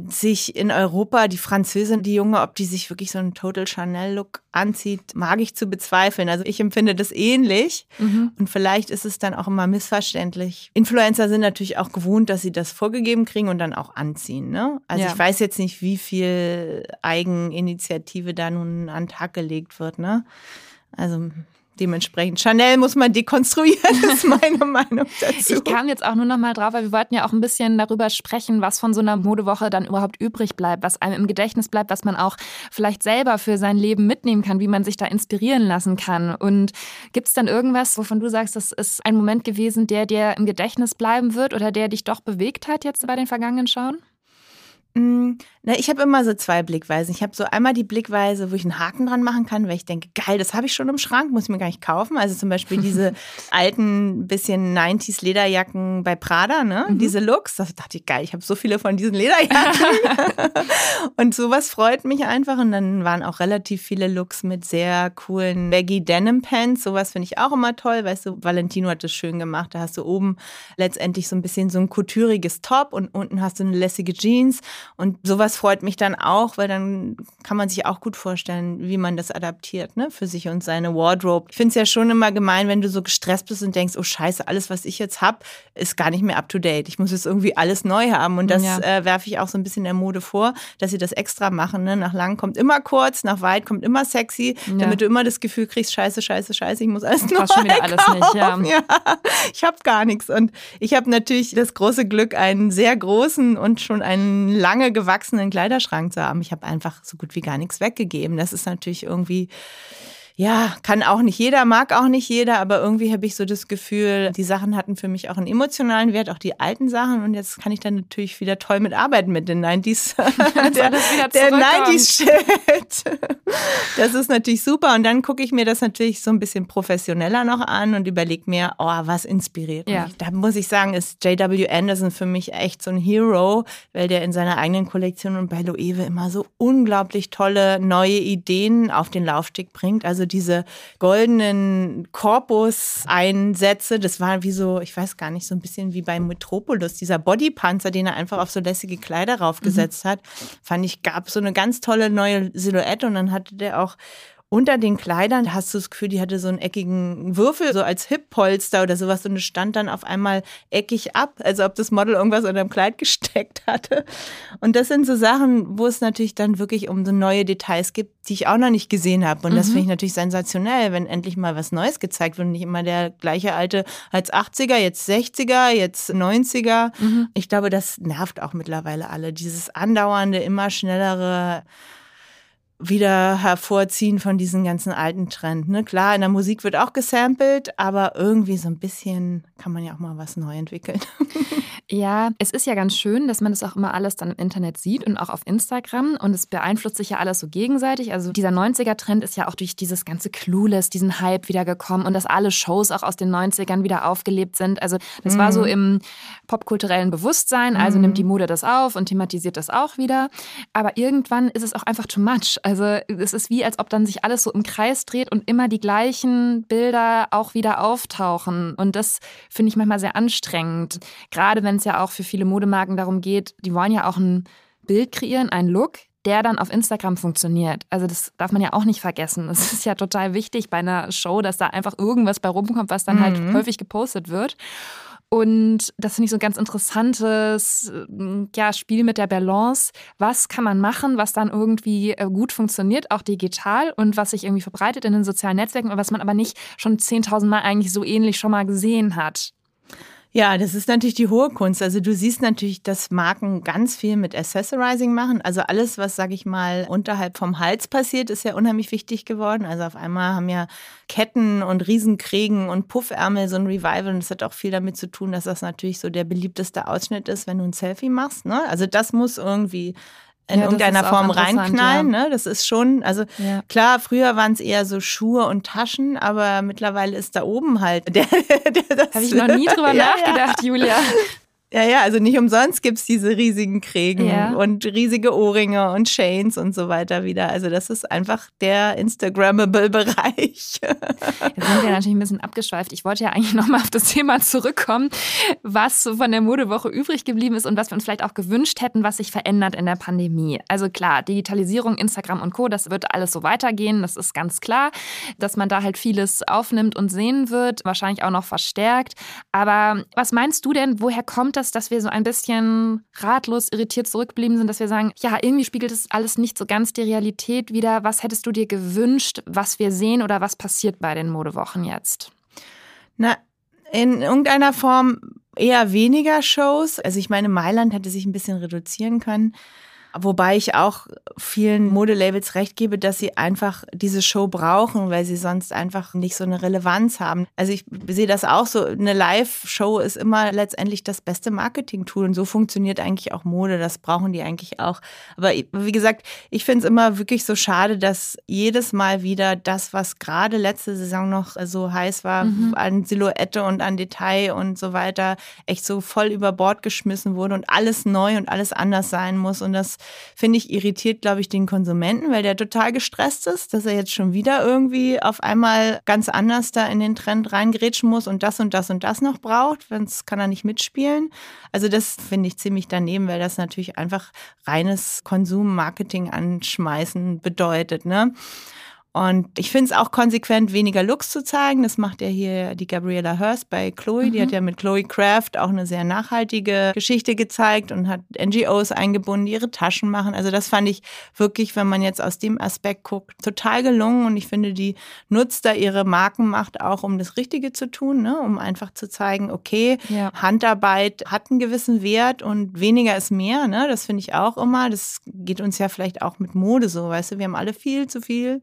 sich in Europa, die Französin, die Junge, ob die sich wirklich so einen Total Chanel-Look anzieht, mag ich zu bezweifeln. Also ich empfinde das ähnlich. Mhm. Und vielleicht ist es dann auch immer missverständlich. Influencer sind natürlich auch gewohnt, dass sie das vorgegeben kriegen und dann auch anziehen. Ne? Also ja. ich weiß jetzt nicht, wie viel Eigeninitiative da nun an den Tag gelegt wird. Ne? Also dementsprechend. Chanel muss man dekonstruieren, ist meine Meinung dazu. Ich kam jetzt auch nur noch mal drauf, weil wir wollten ja auch ein bisschen darüber sprechen, was von so einer Modewoche dann überhaupt übrig bleibt, was einem im Gedächtnis bleibt, was man auch vielleicht selber für sein Leben mitnehmen kann, wie man sich da inspirieren lassen kann. Und gibt es dann irgendwas, wovon du sagst, das ist ein Moment gewesen, der dir im Gedächtnis bleiben wird oder der dich doch bewegt hat jetzt bei den vergangenen Schauen? Mm, na, ich habe immer so zwei Blickweisen. Ich habe so einmal die Blickweise, wo ich einen Haken dran machen kann, weil ich denke, geil, das habe ich schon im Schrank, muss ich mir gar nicht kaufen. Also zum Beispiel diese alten, bisschen 90s Lederjacken bei Prada, ne? Mhm. Diese Looks. Da dachte ich, geil, ich habe so viele von diesen Lederjacken. und sowas freut mich einfach. Und dann waren auch relativ viele Looks mit sehr coolen Baggy Denim Pants. Sowas finde ich auch immer toll. Weißt du, Valentino hat das schön gemacht. Da hast du oben letztendlich so ein bisschen so ein couturiges Top und unten hast du eine lässige Jeans. Und sowas freut mich dann auch, weil dann kann man sich auch gut vorstellen, wie man das adaptiert, ne, für sich und seine Wardrobe. Ich finde es ja schon immer gemein, wenn du so gestresst bist und denkst, oh Scheiße, alles, was ich jetzt habe, ist gar nicht mehr up to date. Ich muss jetzt irgendwie alles neu haben. Und das ja. äh, werfe ich auch so ein bisschen der Mode vor, dass sie das extra machen. Ne? Nach lang kommt immer kurz, nach weit kommt immer sexy, ja. damit du immer das Gefühl kriegst, scheiße, scheiße, scheiße, ich muss alles neu schon wieder alles nicht, ja. ja. Ich habe gar nichts. Und ich habe natürlich das große Glück, einen sehr großen und schon einen langen lange gewachsenen Kleiderschrank zu haben. Ich habe einfach so gut wie gar nichts weggegeben. Das ist natürlich irgendwie ja, kann auch nicht jeder, mag auch nicht jeder, aber irgendwie habe ich so das Gefühl, die Sachen hatten für mich auch einen emotionalen Wert, auch die alten Sachen. Und jetzt kann ich dann natürlich wieder toll mitarbeiten mit den 90s. der, der 90s-Shit. Das ist natürlich super. Und dann gucke ich mir das natürlich so ein bisschen professioneller noch an und überlege mir, oh, was inspiriert mich. Ja. Da muss ich sagen, ist J.W. Anderson für mich echt so ein Hero, weil der in seiner eigenen Kollektion und bei Loewe immer so unglaublich tolle neue Ideen auf den Laufsteg bringt. Also diese goldenen Korpus-Einsätze, das war wie so, ich weiß gar nicht, so ein bisschen wie beim Metropolis, dieser Bodypanzer, den er einfach auf so lässige Kleider raufgesetzt mhm. hat, fand ich, gab so eine ganz tolle neue Silhouette und dann hatte der auch unter den Kleidern hast du das Gefühl, die hatte so einen eckigen Würfel, so als Hip-Polster oder sowas und es stand dann auf einmal eckig ab, als ob das Model irgendwas unter dem Kleid gesteckt hatte. Und das sind so Sachen, wo es natürlich dann wirklich um so neue Details gibt, die ich auch noch nicht gesehen habe. Und mhm. das finde ich natürlich sensationell, wenn endlich mal was Neues gezeigt wird und nicht immer der gleiche alte als 80er, jetzt 60er, jetzt 90er. Mhm. Ich glaube, das nervt auch mittlerweile alle. Dieses andauernde, immer schnellere wieder hervorziehen von diesen ganzen alten Trend. Ne? Klar, in der Musik wird auch gesampelt, aber irgendwie so ein bisschen kann man ja auch mal was neu entwickeln. Ja, es ist ja ganz schön, dass man das auch immer alles dann im Internet sieht und auch auf Instagram und es beeinflusst sich ja alles so gegenseitig. Also dieser 90er-Trend ist ja auch durch dieses ganze Clueless, diesen Hype wiedergekommen und dass alle Shows auch aus den 90ern wieder aufgelebt sind. Also das mhm. war so mhm. im popkulturellen Bewusstsein, also mhm. nimmt die Mode das auf und thematisiert das auch wieder. Aber irgendwann ist es auch einfach too much. Also es ist wie, als ob dann sich alles so im Kreis dreht und immer die gleichen Bilder auch wieder auftauchen. Und das finde ich manchmal sehr anstrengend. Gerade wenn es ja auch für viele Modemarken darum geht, die wollen ja auch ein Bild kreieren, einen Look, der dann auf Instagram funktioniert. Also das darf man ja auch nicht vergessen. Es ist ja total wichtig bei einer Show, dass da einfach irgendwas bei rumkommt, was dann halt mhm. halt häufig gepostet wird. Und das finde ich so ein ganz interessantes ja, Spiel mit der Balance. Was kann man machen, was dann irgendwie äh, gut funktioniert, auch digital und was sich irgendwie verbreitet in den sozialen Netzwerken, was man aber nicht schon 10.000 Mal eigentlich so ähnlich schon mal gesehen hat? Ja, das ist natürlich die hohe Kunst. Also du siehst natürlich, dass Marken ganz viel mit Accessorizing machen. Also alles, was, sag ich mal, unterhalb vom Hals passiert, ist ja unheimlich wichtig geworden. Also auf einmal haben ja Ketten und Riesenkrägen und Puffärmel so ein Revival. Und das hat auch viel damit zu tun, dass das natürlich so der beliebteste Ausschnitt ist, wenn du ein Selfie machst. Ne? Also das muss irgendwie in ja, irgendeiner Form reinknallen. Ja. Ne? Das ist schon, also ja. klar, früher waren es eher so Schuhe und Taschen, aber mittlerweile ist da oben halt der. der Habe ich noch nie drüber nachgedacht, Julia. Ja, ja, also nicht umsonst gibt es diese riesigen Krägen ja. und riesige Ohrringe und Chains und so weiter wieder. Also das ist einfach der Instagrammable-Bereich. Jetzt sind wir natürlich ein bisschen abgeschweift. Ich wollte ja eigentlich nochmal auf das Thema zurückkommen, was so von der Modewoche übrig geblieben ist und was wir uns vielleicht auch gewünscht hätten, was sich verändert in der Pandemie. Also klar, Digitalisierung, Instagram und Co., das wird alles so weitergehen, das ist ganz klar, dass man da halt vieles aufnimmt und sehen wird, wahrscheinlich auch noch verstärkt. Aber was meinst du denn, woher kommt das? Das, dass wir so ein bisschen ratlos, irritiert zurückgeblieben sind, dass wir sagen, ja, irgendwie spiegelt es alles nicht so ganz die Realität wieder. Was hättest du dir gewünscht, was wir sehen oder was passiert bei den Modewochen jetzt? Na, in irgendeiner Form eher weniger Shows. Also ich meine, Mailand hätte sich ein bisschen reduzieren können. Wobei ich auch vielen Modelabels recht gebe, dass sie einfach diese Show brauchen, weil sie sonst einfach nicht so eine Relevanz haben. Also ich sehe das auch so, eine Live-Show ist immer letztendlich das beste Marketing-Tool und so funktioniert eigentlich auch Mode, das brauchen die eigentlich auch. Aber wie gesagt, ich finde es immer wirklich so schade, dass jedes Mal wieder das, was gerade letzte Saison noch so heiß war, mhm. an Silhouette und an Detail und so weiter, echt so voll über Bord geschmissen wurde und alles neu und alles anders sein muss und das finde ich, irritiert, glaube ich, den Konsumenten, weil der total gestresst ist, dass er jetzt schon wieder irgendwie auf einmal ganz anders da in den Trend reingrätschen muss und das und das und das noch braucht, sonst kann er nicht mitspielen. Also das finde ich ziemlich daneben, weil das natürlich einfach reines Konsum-Marketing anschmeißen bedeutet. Ne? Und ich finde es auch konsequent, weniger Looks zu zeigen. Das macht ja hier die Gabriella Hurst bei Chloe. Mhm. Die hat ja mit Chloe Craft auch eine sehr nachhaltige Geschichte gezeigt und hat NGOs eingebunden, die ihre Taschen machen. Also das fand ich wirklich, wenn man jetzt aus dem Aspekt guckt, total gelungen. Und ich finde, die nutzt da ihre Markenmacht auch, um das Richtige zu tun, ne? um einfach zu zeigen, okay, ja. Handarbeit hat einen gewissen Wert und weniger ist mehr. Ne? Das finde ich auch immer. Das geht uns ja vielleicht auch mit Mode so, weißt du, wir haben alle viel zu viel.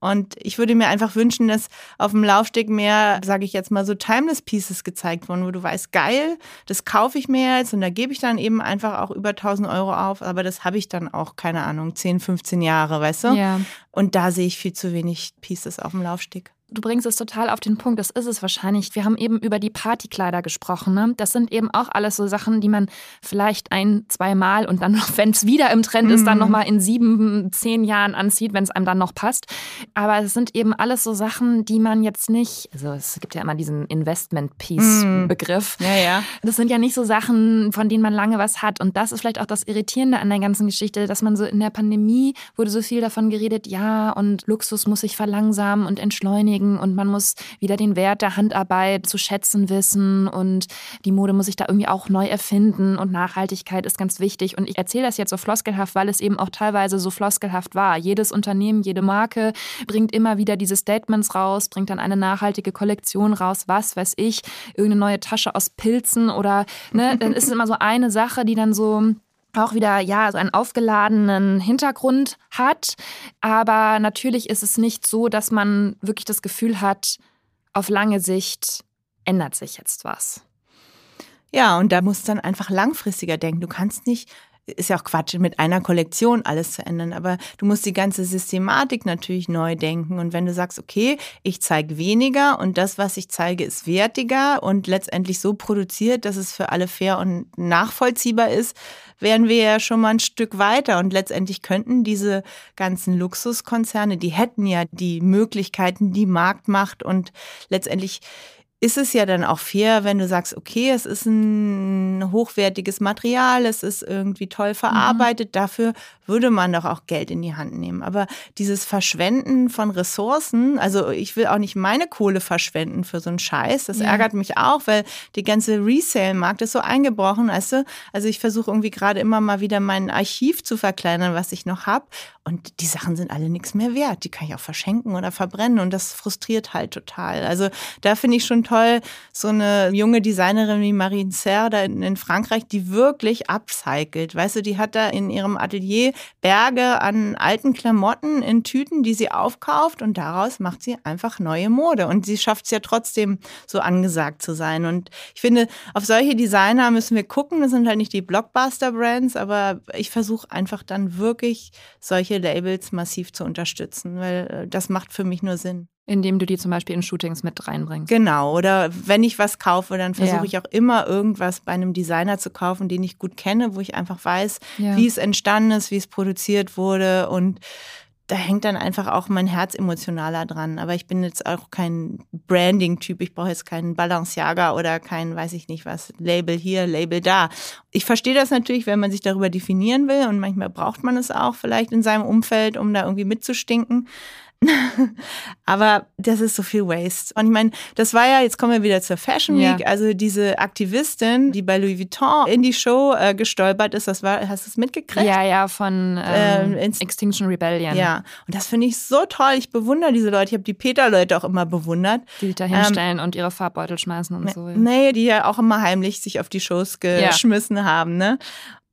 Und ich würde mir einfach wünschen, dass auf dem Laufsteg mehr, sage ich jetzt mal, so Timeless Pieces gezeigt wurden, wo du weißt, geil, das kaufe ich mir jetzt und da gebe ich dann eben einfach auch über 1000 Euro auf, aber das habe ich dann auch, keine Ahnung, 10, 15 Jahre, weißt du? Ja. Und da sehe ich viel zu wenig Pieces auf dem Laufsteg. Du bringst es total auf den Punkt, das ist es wahrscheinlich. Wir haben eben über die Partykleider gesprochen. Ne? Das sind eben auch alles so Sachen, die man vielleicht ein, zwei Mal und dann noch, wenn es wieder im Trend ist, dann mhm. nochmal in sieben, zehn Jahren anzieht, wenn es einem dann noch passt. Aber es sind eben alles so Sachen, die man jetzt nicht, also es gibt ja immer diesen Investment-Piece-Begriff. Mm. Ja, ja. Das sind ja nicht so Sachen, von denen man lange was hat. Und das ist vielleicht auch das Irritierende an der ganzen Geschichte, dass man so in der Pandemie wurde so viel davon geredet, ja, und Luxus muss sich verlangsamen und entschleunigen beschleunigen und man muss wieder den Wert der Handarbeit zu schätzen wissen und die Mode muss sich da irgendwie auch neu erfinden und Nachhaltigkeit ist ganz wichtig. Und ich erzähle das jetzt so floskelhaft, weil es eben auch teilweise so floskelhaft war. Jedes Unternehmen, jede Marke bringt immer wieder diese Statements raus, bringt dann eine nachhaltige Kollektion raus, was weiß ich, irgendeine neue Tasche aus Pilzen oder, ne, dann ist es immer so eine Sache, die dann so auch wieder ja so einen aufgeladenen Hintergrund hat, aber natürlich ist es nicht so, dass man wirklich das Gefühl hat, auf lange Sicht ändert sich jetzt was. Ja, und da musst du dann einfach langfristiger denken. Du kannst nicht ist ja auch Quatsch, mit einer Kollektion alles zu ändern, aber du musst die ganze Systematik natürlich neu denken. Und wenn du sagst, okay, ich zeige weniger und das, was ich zeige, ist wertiger und letztendlich so produziert, dass es für alle fair und nachvollziehbar ist, wären wir ja schon mal ein Stück weiter. Und letztendlich könnten diese ganzen Luxuskonzerne, die hätten ja die Möglichkeiten, die Marktmacht und letztendlich ist es ja dann auch fair, wenn du sagst, okay, es ist ein hochwertiges Material, es ist irgendwie toll verarbeitet, mhm. dafür würde man doch auch Geld in die Hand nehmen. Aber dieses Verschwenden von Ressourcen, also ich will auch nicht meine Kohle verschwenden für so einen Scheiß, das ja. ärgert mich auch, weil die ganze Resale-Markt ist so eingebrochen, weißt du? Also ich versuche irgendwie gerade immer mal wieder mein Archiv zu verkleinern, was ich noch habe. Und die Sachen sind alle nichts mehr wert. Die kann ich auch verschenken oder verbrennen. Und das frustriert halt total. Also da finde ich schon toll, so eine junge Designerin wie Marine Serre da in Frankreich, die wirklich upcycelt. Weißt du, die hat da in ihrem Atelier Berge an alten Klamotten in Tüten, die sie aufkauft und daraus macht sie einfach neue Mode. Und sie schafft es ja trotzdem so angesagt zu sein. Und ich finde, auf solche Designer müssen wir gucken. Das sind halt nicht die Blockbuster-Brands, aber ich versuche einfach dann wirklich solche Labels massiv zu unterstützen, weil äh, das macht für mich nur Sinn. Indem du die zum Beispiel in Shootings mit reinbringst. Genau. Oder wenn ich was kaufe, dann versuche ja. ich auch immer irgendwas bei einem Designer zu kaufen, den ich gut kenne, wo ich einfach weiß, ja. wie es entstanden ist, wie es produziert wurde und da hängt dann einfach auch mein Herz emotionaler dran. Aber ich bin jetzt auch kein Branding-Typ. Ich brauche jetzt keinen Balenciaga oder kein, weiß ich nicht was, Label hier, Label da. Ich verstehe das natürlich, wenn man sich darüber definieren will und manchmal braucht man es auch vielleicht in seinem Umfeld, um da irgendwie mitzustinken. Aber das ist so viel Waste. Und ich meine, das war ja, jetzt kommen wir wieder zur Fashion Week, ja. also diese Aktivistin, die bei Louis Vuitton in die Show äh, gestolpert ist, das war, hast du es mitgekriegt? Ja, ja, von ähm, ähm, Extinction Rebellion. Ja, und das finde ich so toll. Ich bewundere diese Leute. Ich habe die Peter-Leute auch immer bewundert. Die sich da hinstellen ähm, und ihre Farbbeutel schmeißen und so. Nee, die ja auch immer heimlich sich auf die Shows geschmissen ja. haben, ne?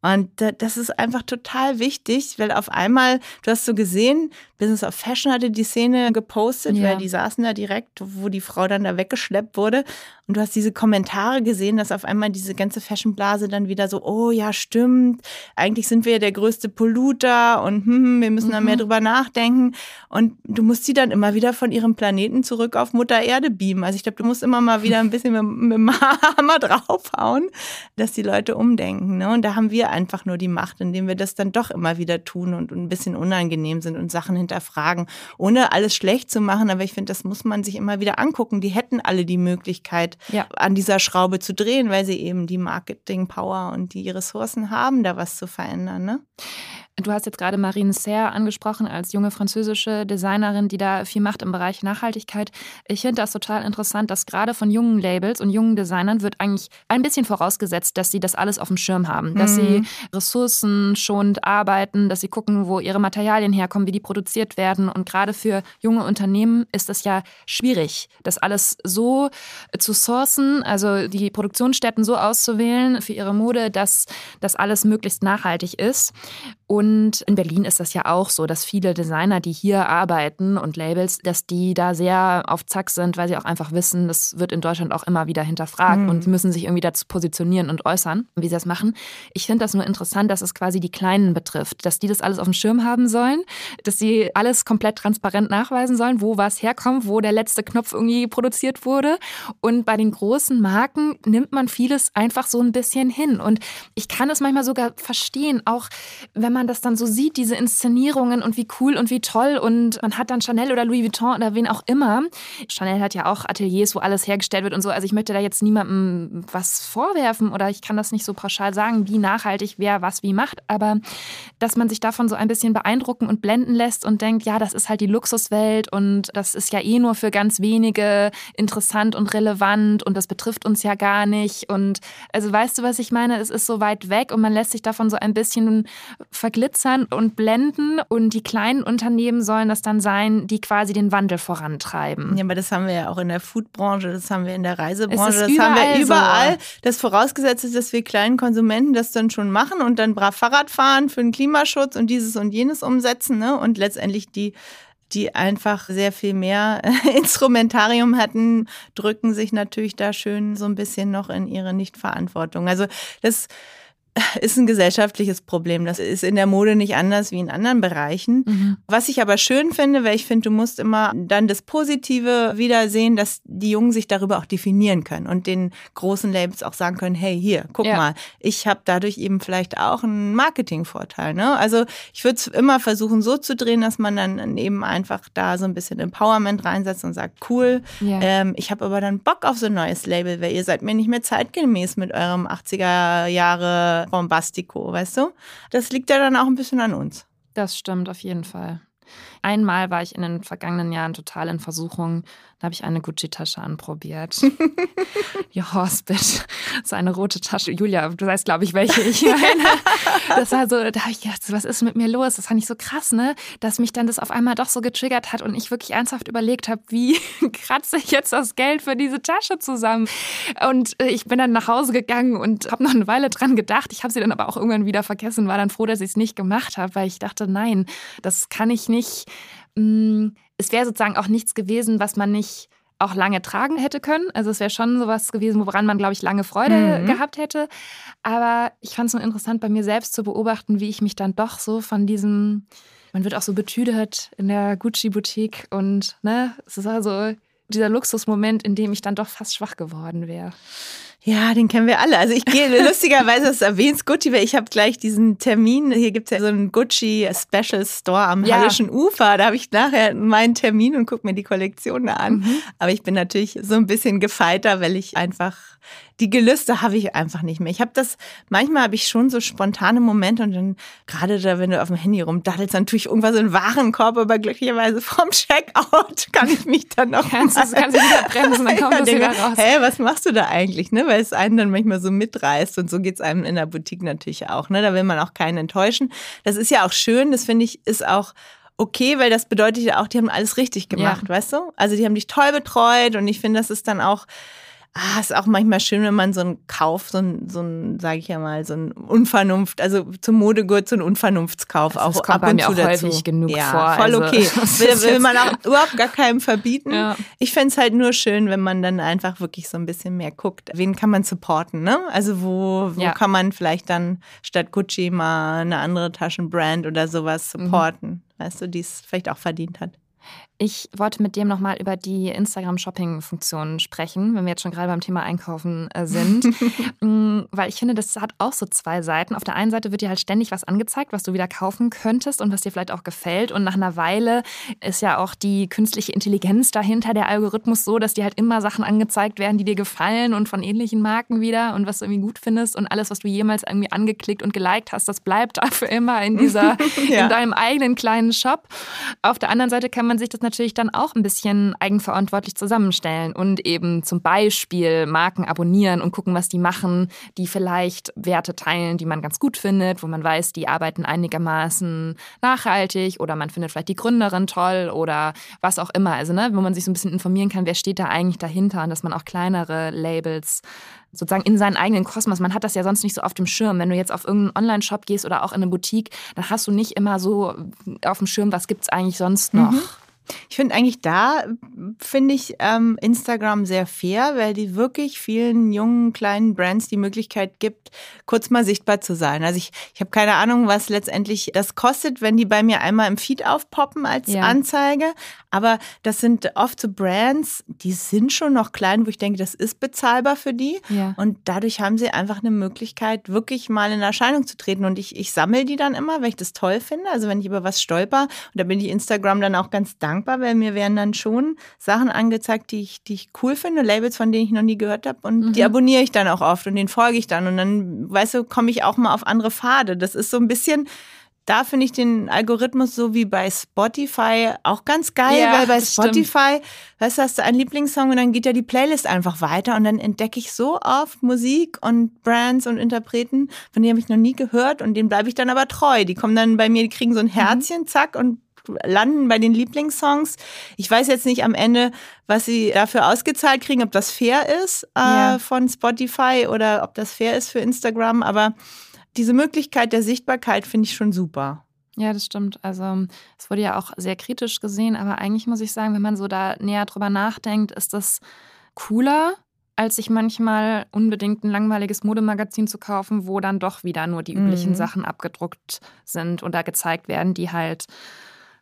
Und das ist einfach total wichtig, weil auf einmal, du hast so gesehen, Business of Fashion hatte die Szene gepostet, ja. weil die saßen da direkt, wo die Frau dann da weggeschleppt wurde. Und du hast diese Kommentare gesehen, dass auf einmal diese ganze Fashionblase dann wieder so, oh ja, stimmt, eigentlich sind wir ja der größte Polluter und hm, wir müssen mhm. da mehr mhm. drüber nachdenken. Und du musst sie dann immer wieder von ihrem Planeten zurück auf Mutter Erde beamen. Also ich glaube, du musst immer mal wieder ein bisschen mit, mit dem Hammer draufhauen, dass die Leute umdenken. Ne? Und da haben wir einfach nur die Macht, indem wir das dann doch immer wieder tun und ein bisschen unangenehm sind und Sachen hinterfragen, ohne alles schlecht zu machen. Aber ich finde, das muss man sich immer wieder angucken. Die hätten alle die Möglichkeit, ja. an dieser Schraube zu drehen, weil sie eben die Marketing-Power und die Ressourcen haben, da was zu verändern. Ne? Du hast jetzt gerade Marine Serre angesprochen als junge französische Designerin, die da viel macht im Bereich Nachhaltigkeit. Ich finde das total interessant, dass gerade von jungen Labels und jungen Designern wird eigentlich ein bisschen vorausgesetzt, dass sie das alles auf dem Schirm haben, dass mhm. sie ressourcenschonend arbeiten, dass sie gucken, wo ihre Materialien herkommen, wie die produziert werden. Und gerade für junge Unternehmen ist es ja schwierig, das alles so zu sourcen, also die Produktionsstätten so auszuwählen für ihre Mode, dass das alles möglichst nachhaltig ist. Und in Berlin ist das ja auch so, dass viele Designer, die hier arbeiten und Labels, dass die da sehr auf Zack sind, weil sie auch einfach wissen, das wird in Deutschland auch immer wieder hinterfragt mhm. und müssen sich irgendwie dazu positionieren und äußern, wie sie das machen. Ich finde das nur interessant, dass es quasi die Kleinen betrifft, dass die das alles auf dem Schirm haben sollen, dass sie alles komplett transparent nachweisen sollen, wo was herkommt, wo der letzte Knopf irgendwie produziert wurde. Und bei den großen Marken nimmt man vieles einfach so ein bisschen hin. Und ich kann es manchmal sogar verstehen, auch wenn man das dann so sieht, diese Inszenierungen und wie cool und wie toll. Und man hat dann Chanel oder Louis Vuitton oder wen auch immer. Chanel hat ja auch Ateliers, wo alles hergestellt wird und so. Also ich möchte da jetzt niemandem was vorwerfen oder ich kann das nicht so pauschal sagen, wie nachhaltig wer was wie macht. Aber dass man sich davon so ein bisschen beeindrucken und blenden lässt und denkt, ja, das ist halt die Luxuswelt und das ist ja eh nur für ganz wenige interessant und relevant und das betrifft uns ja gar nicht. Und also weißt du, was ich meine? Es ist so weit weg und man lässt sich davon so ein bisschen verglitzern und blenden und die kleinen Unternehmen sollen das dann sein, die quasi den Wandel vorantreiben. Ja, aber das haben wir ja auch in der Foodbranche, das haben wir in der Reisebranche, das haben wir überall. So. Das vorausgesetzt ist, dass wir kleinen Konsumenten das dann schon machen und dann brav Fahrrad fahren für den Klimaschutz und dieses und jenes umsetzen ne? und letztendlich die die einfach sehr viel mehr Instrumentarium hatten, drücken sich natürlich da schön so ein bisschen noch in ihre Nichtverantwortung. Also das ist ein gesellschaftliches Problem. Das ist in der Mode nicht anders wie in anderen Bereichen. Mhm. Was ich aber schön finde, weil ich finde, du musst immer dann das Positive wieder sehen, dass die Jungen sich darüber auch definieren können und den großen Labels auch sagen können, hey, hier, guck ja. mal, ich habe dadurch eben vielleicht auch einen Marketingvorteil. Ne? Also ich würde es immer versuchen so zu drehen, dass man dann eben einfach da so ein bisschen Empowerment reinsetzt und sagt, cool, ja. ähm, ich habe aber dann Bock auf so ein neues Label, weil ihr seid mir nicht mehr zeitgemäß mit eurem 80er Jahre Bombastico, weißt du? Das liegt ja dann auch ein bisschen an uns. Das stimmt auf jeden Fall. Einmal war ich in den vergangenen Jahren total in Versuchung, da habe ich eine Gucci-Tasche anprobiert. Die Horsebit. So eine rote Tasche. Julia, du weißt, glaube ich, welche ich meine. Das war so, da habe ich gedacht, was ist mit mir los? Das fand ich so krass, ne? Dass mich dann das auf einmal doch so getriggert hat und ich wirklich ernsthaft überlegt habe, wie kratze ich jetzt das Geld für diese Tasche zusammen? Und äh, ich bin dann nach Hause gegangen und habe noch eine Weile dran gedacht. Ich habe sie dann aber auch irgendwann wieder vergessen, war dann froh, dass ich es nicht gemacht habe, weil ich dachte, nein, das kann ich nicht es wäre sozusagen auch nichts gewesen, was man nicht auch lange tragen hätte können. Also es wäre schon sowas gewesen, woran man, glaube ich, lange Freude mhm. gehabt hätte. Aber ich fand es nur interessant, bei mir selbst zu beobachten, wie ich mich dann doch so von diesem, man wird auch so betüdert in der Gucci-Boutique und ne, es ist also dieser Luxusmoment, in dem ich dann doch fast schwach geworden wäre. Ja, den kennen wir alle. Also ich gehe lustigerweise, das erwähnt Gucci, weil ich habe gleich diesen Termin. Hier gibt es ja so einen Gucci Special Store am ja. Hallischen Ufer. Da habe ich nachher meinen Termin und gucke mir die Kollektion an. Mhm. Aber ich bin natürlich so ein bisschen gefeiter, weil ich einfach die Gelüste habe ich einfach nicht mehr. Ich habe das, manchmal habe ich schon so spontane Momente und dann, gerade da, wenn du auf dem Handy rumdaddelst, dann tue ich irgendwas in den Warenkorb, aber glücklicherweise vom Checkout kann ich mich dann noch. Kannst, du kannst wieder bremsen, dann kommt das wieder raus. Hä, was machst du da eigentlich, ne? Weil es einen dann manchmal so mitreißt und so geht es einem in der Boutique natürlich auch, ne? Da will man auch keinen enttäuschen. Das ist ja auch schön, das finde ich, ist auch okay, weil das bedeutet ja auch, die haben alles richtig gemacht, ja. weißt du? Also die haben dich toll betreut und ich finde, das ist dann auch ah, ist auch manchmal schön, wenn man so einen Kauf, so ein, so ein sage ich ja mal, so ein Unvernunft, also zum Modegurt so ein Unvernunftskauf also auch ab und zu auch dazu. häufig genug ja, vor. Voll also, okay. Will, will man auch überhaupt gar keinem verbieten. Ja. Ich fände es halt nur schön, wenn man dann einfach wirklich so ein bisschen mehr guckt. Wen kann man supporten, ne? Also wo, wo ja. kann man vielleicht dann statt Gucci mal eine andere Taschenbrand oder sowas mhm. supporten, mhm. weißt du, die es vielleicht auch verdient hat. Ich wollte mit dir nochmal über die Instagram-Shopping-Funktion sprechen, wenn wir jetzt schon gerade beim Thema Einkaufen äh, sind. Mm, weil ich finde, das hat auch so zwei Seiten. Auf der einen Seite wird dir halt ständig was angezeigt, was du wieder kaufen könntest und was dir vielleicht auch gefällt. Und nach einer Weile ist ja auch die künstliche Intelligenz dahinter, der Algorithmus so, dass dir halt immer Sachen angezeigt werden, die dir gefallen und von ähnlichen Marken wieder und was du irgendwie gut findest. Und alles, was du jemals irgendwie angeklickt und geliked hast, das bleibt dafür immer in dieser, ja. in deinem eigenen kleinen Shop. Auf der anderen Seite kann man sich das natürlich dann auch ein bisschen eigenverantwortlich zusammenstellen und eben zum Beispiel Marken abonnieren und gucken, was die machen, die vielleicht Werte teilen, die man ganz gut findet, wo man weiß, die arbeiten einigermaßen nachhaltig oder man findet vielleicht die Gründerin toll oder was auch immer. Also, ne, wo man sich so ein bisschen informieren kann, wer steht da eigentlich dahinter und dass man auch kleinere Labels sozusagen in seinen eigenen Kosmos. Man hat das ja sonst nicht so auf dem Schirm. Wenn du jetzt auf irgendeinen Online-Shop gehst oder auch in eine Boutique, dann hast du nicht immer so auf dem Schirm, was gibt es eigentlich sonst noch. Mhm. Ich finde eigentlich da, finde ich ähm, Instagram sehr fair, weil die wirklich vielen jungen, kleinen Brands die Möglichkeit gibt, kurz mal sichtbar zu sein. Also ich, ich habe keine Ahnung, was letztendlich das kostet, wenn die bei mir einmal im Feed aufpoppen als ja. Anzeige. Aber das sind oft so Brands, die sind schon noch klein, wo ich denke, das ist bezahlbar für die. Ja. Und dadurch haben sie einfach eine Möglichkeit, wirklich mal in Erscheinung zu treten. Und ich, ich sammle die dann immer, weil ich das toll finde. Also wenn ich über was stolper, und da bin ich Instagram dann auch ganz dankbar, weil mir werden dann schon Sachen angezeigt, die ich, die ich cool finde, Labels, von denen ich noch nie gehört habe. Und mhm. die abonniere ich dann auch oft und den folge ich dann. Und dann, weißt du, komme ich auch mal auf andere Pfade. Das ist so ein bisschen da finde ich den Algorithmus so wie bei Spotify auch ganz geil, ja, weil bei Spotify, stimmt. weißt du, hast du einen Lieblingssong und dann geht ja die Playlist einfach weiter und dann entdecke ich so oft Musik und Brands und Interpreten, von denen habe ich noch nie gehört und denen bleibe ich dann aber treu. Die kommen dann bei mir, die kriegen so ein mhm. Herzchen, mhm. zack und landen bei den Lieblingssongs. Ich weiß jetzt nicht am Ende, was sie dafür ausgezahlt kriegen, ob das fair ist äh, ja. von Spotify oder ob das fair ist für Instagram, aber diese Möglichkeit der Sichtbarkeit finde ich schon super. Ja, das stimmt. Also es wurde ja auch sehr kritisch gesehen, aber eigentlich muss ich sagen, wenn man so da näher drüber nachdenkt, ist das cooler, als sich manchmal unbedingt ein langweiliges Modemagazin zu kaufen, wo dann doch wieder nur die üblichen mhm. Sachen abgedruckt sind und da gezeigt werden, die halt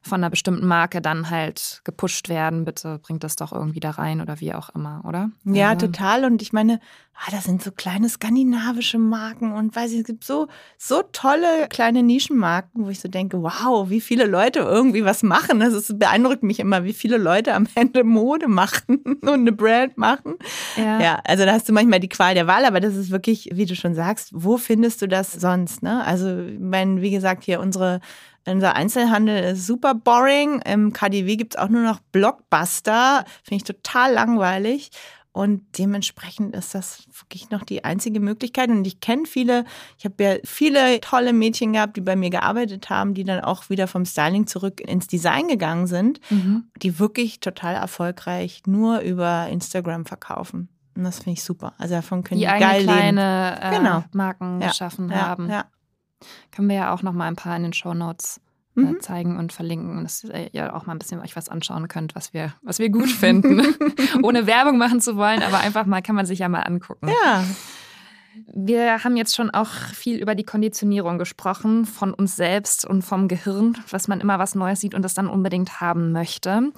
von einer bestimmten Marke dann halt gepusht werden. Bitte bringt das doch irgendwie da rein oder wie auch immer, oder? Ja, also. total. Und ich meine, ah, das sind so kleine skandinavische Marken und weiß ich, es gibt so, so tolle kleine Nischenmarken, wo ich so denke, wow, wie viele Leute irgendwie was machen. Das ist, beeindruckt mich immer, wie viele Leute am Ende Mode machen und eine Brand machen. Ja. ja, also da hast du manchmal die Qual der Wahl, aber das ist wirklich, wie du schon sagst, wo findest du das sonst? Ne? Also, meine, wie gesagt, hier unsere unser Einzelhandel ist super boring. Im KDW gibt es auch nur noch Blockbuster. Finde ich total langweilig. Und dementsprechend ist das wirklich noch die einzige Möglichkeit. Und ich kenne viele, ich habe ja viele tolle Mädchen gehabt, die bei mir gearbeitet haben, die dann auch wieder vom Styling zurück ins Design gegangen sind, mhm. die wirklich total erfolgreich nur über Instagram verkaufen. Und das finde ich super. Also davon können die, die geil kleine äh, genau. Marken ja. geschaffen ja. haben. Ja. Können wir ja auch noch mal ein paar in den Show Notes äh, mhm. zeigen und verlinken, dass ihr auch mal ein bisschen euch was anschauen könnt, was wir, was wir gut finden. Ohne Werbung machen zu wollen, aber einfach mal kann man sich ja mal angucken. Ja. Wir haben jetzt schon auch viel über die Konditionierung gesprochen, von uns selbst und vom Gehirn, was man immer was Neues sieht und das dann unbedingt haben möchte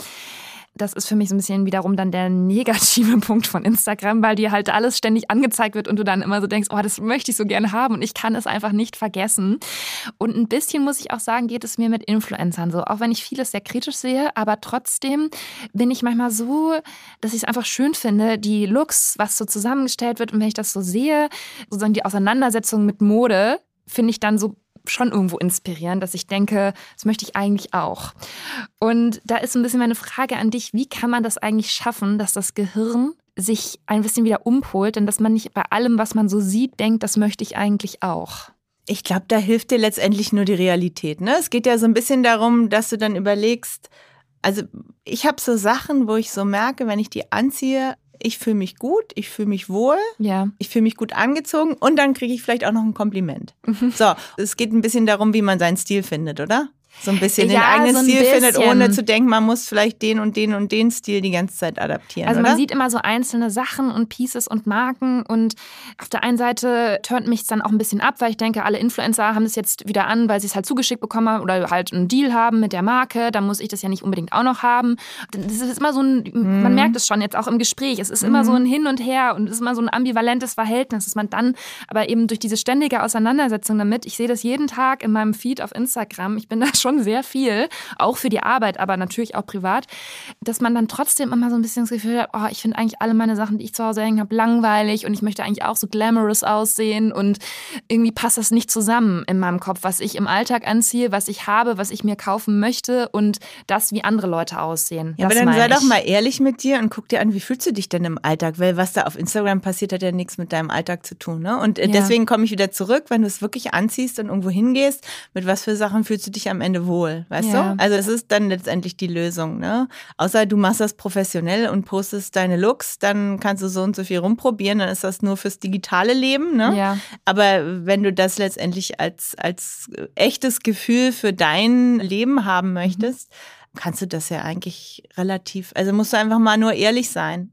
das ist für mich so ein bisschen wiederum dann der negative Punkt von Instagram, weil dir halt alles ständig angezeigt wird und du dann immer so denkst, oh, das möchte ich so gerne haben und ich kann es einfach nicht vergessen. Und ein bisschen muss ich auch sagen, geht es mir mit Influencern so, auch wenn ich vieles sehr kritisch sehe, aber trotzdem bin ich manchmal so, dass ich es einfach schön finde, die Looks, was so zusammengestellt wird und wenn ich das so sehe, sozusagen die Auseinandersetzung mit Mode, finde ich dann so schon irgendwo inspirierend, dass ich denke, das möchte ich eigentlich auch. Und da ist ein bisschen meine Frage an dich, wie kann man das eigentlich schaffen, dass das Gehirn sich ein bisschen wieder umholt, denn dass man nicht bei allem, was man so sieht, denkt, das möchte ich eigentlich auch. Ich glaube, da hilft dir letztendlich nur die Realität. Ne? Es geht ja so ein bisschen darum, dass du dann überlegst, also ich habe so Sachen, wo ich so merke, wenn ich die anziehe, ich fühle mich gut, ich fühle mich wohl, ja. ich fühle mich gut angezogen und dann kriege ich vielleicht auch noch ein Kompliment. Mhm. So, es geht ein bisschen darum, wie man seinen Stil findet, oder? So ein bisschen ja, den eigenen so Stil bisschen. findet, ohne zu denken, man muss vielleicht den und den und den Stil die ganze Zeit adaptieren. Also oder? man sieht immer so einzelne Sachen und Pieces und Marken und auf der einen Seite turnt mich dann auch ein bisschen ab, weil ich denke, alle Influencer haben es jetzt wieder an, weil sie es halt zugeschickt bekommen haben oder halt einen Deal haben mit der Marke, dann muss ich das ja nicht unbedingt auch noch haben. Das ist immer so ein, mhm. man merkt es schon jetzt auch im Gespräch, es ist mhm. immer so ein Hin und Her und es ist immer so ein ambivalentes Verhältnis, dass man dann aber eben durch diese ständige Auseinandersetzung damit, ich sehe das jeden Tag in meinem Feed auf Instagram, ich bin da schon sehr viel, auch für die Arbeit, aber natürlich auch privat, dass man dann trotzdem immer so ein bisschen das Gefühl hat, oh, ich finde eigentlich alle meine Sachen, die ich zu Hause hängen habe, langweilig und ich möchte eigentlich auch so glamorous aussehen und irgendwie passt das nicht zusammen in meinem Kopf, was ich im Alltag anziehe, was ich habe, was ich mir kaufen möchte und das, wie andere Leute aussehen. Ja, das aber dann sei ich. doch mal ehrlich mit dir und guck dir an, wie fühlst du dich denn im Alltag? Weil was da auf Instagram passiert, hat ja nichts mit deinem Alltag zu tun. Ne? Und äh, ja. deswegen komme ich wieder zurück, wenn du es wirklich anziehst und irgendwo hingehst, mit was für Sachen fühlst du dich am Ende Ende wohl, weißt Ja. du? Also es ist dann letztendlich die Lösung, ne? Außer du machst das professionell und postest deine Looks, dann kannst du so und so viel rumprobieren, dann ist das nur fürs digitale Leben, ne? Ja. Aber wenn du das letztendlich als, als echtes Gefühl für dein Leben haben möchtest, kannst du das ja eigentlich relativ, also musst du einfach mal nur ehrlich sein.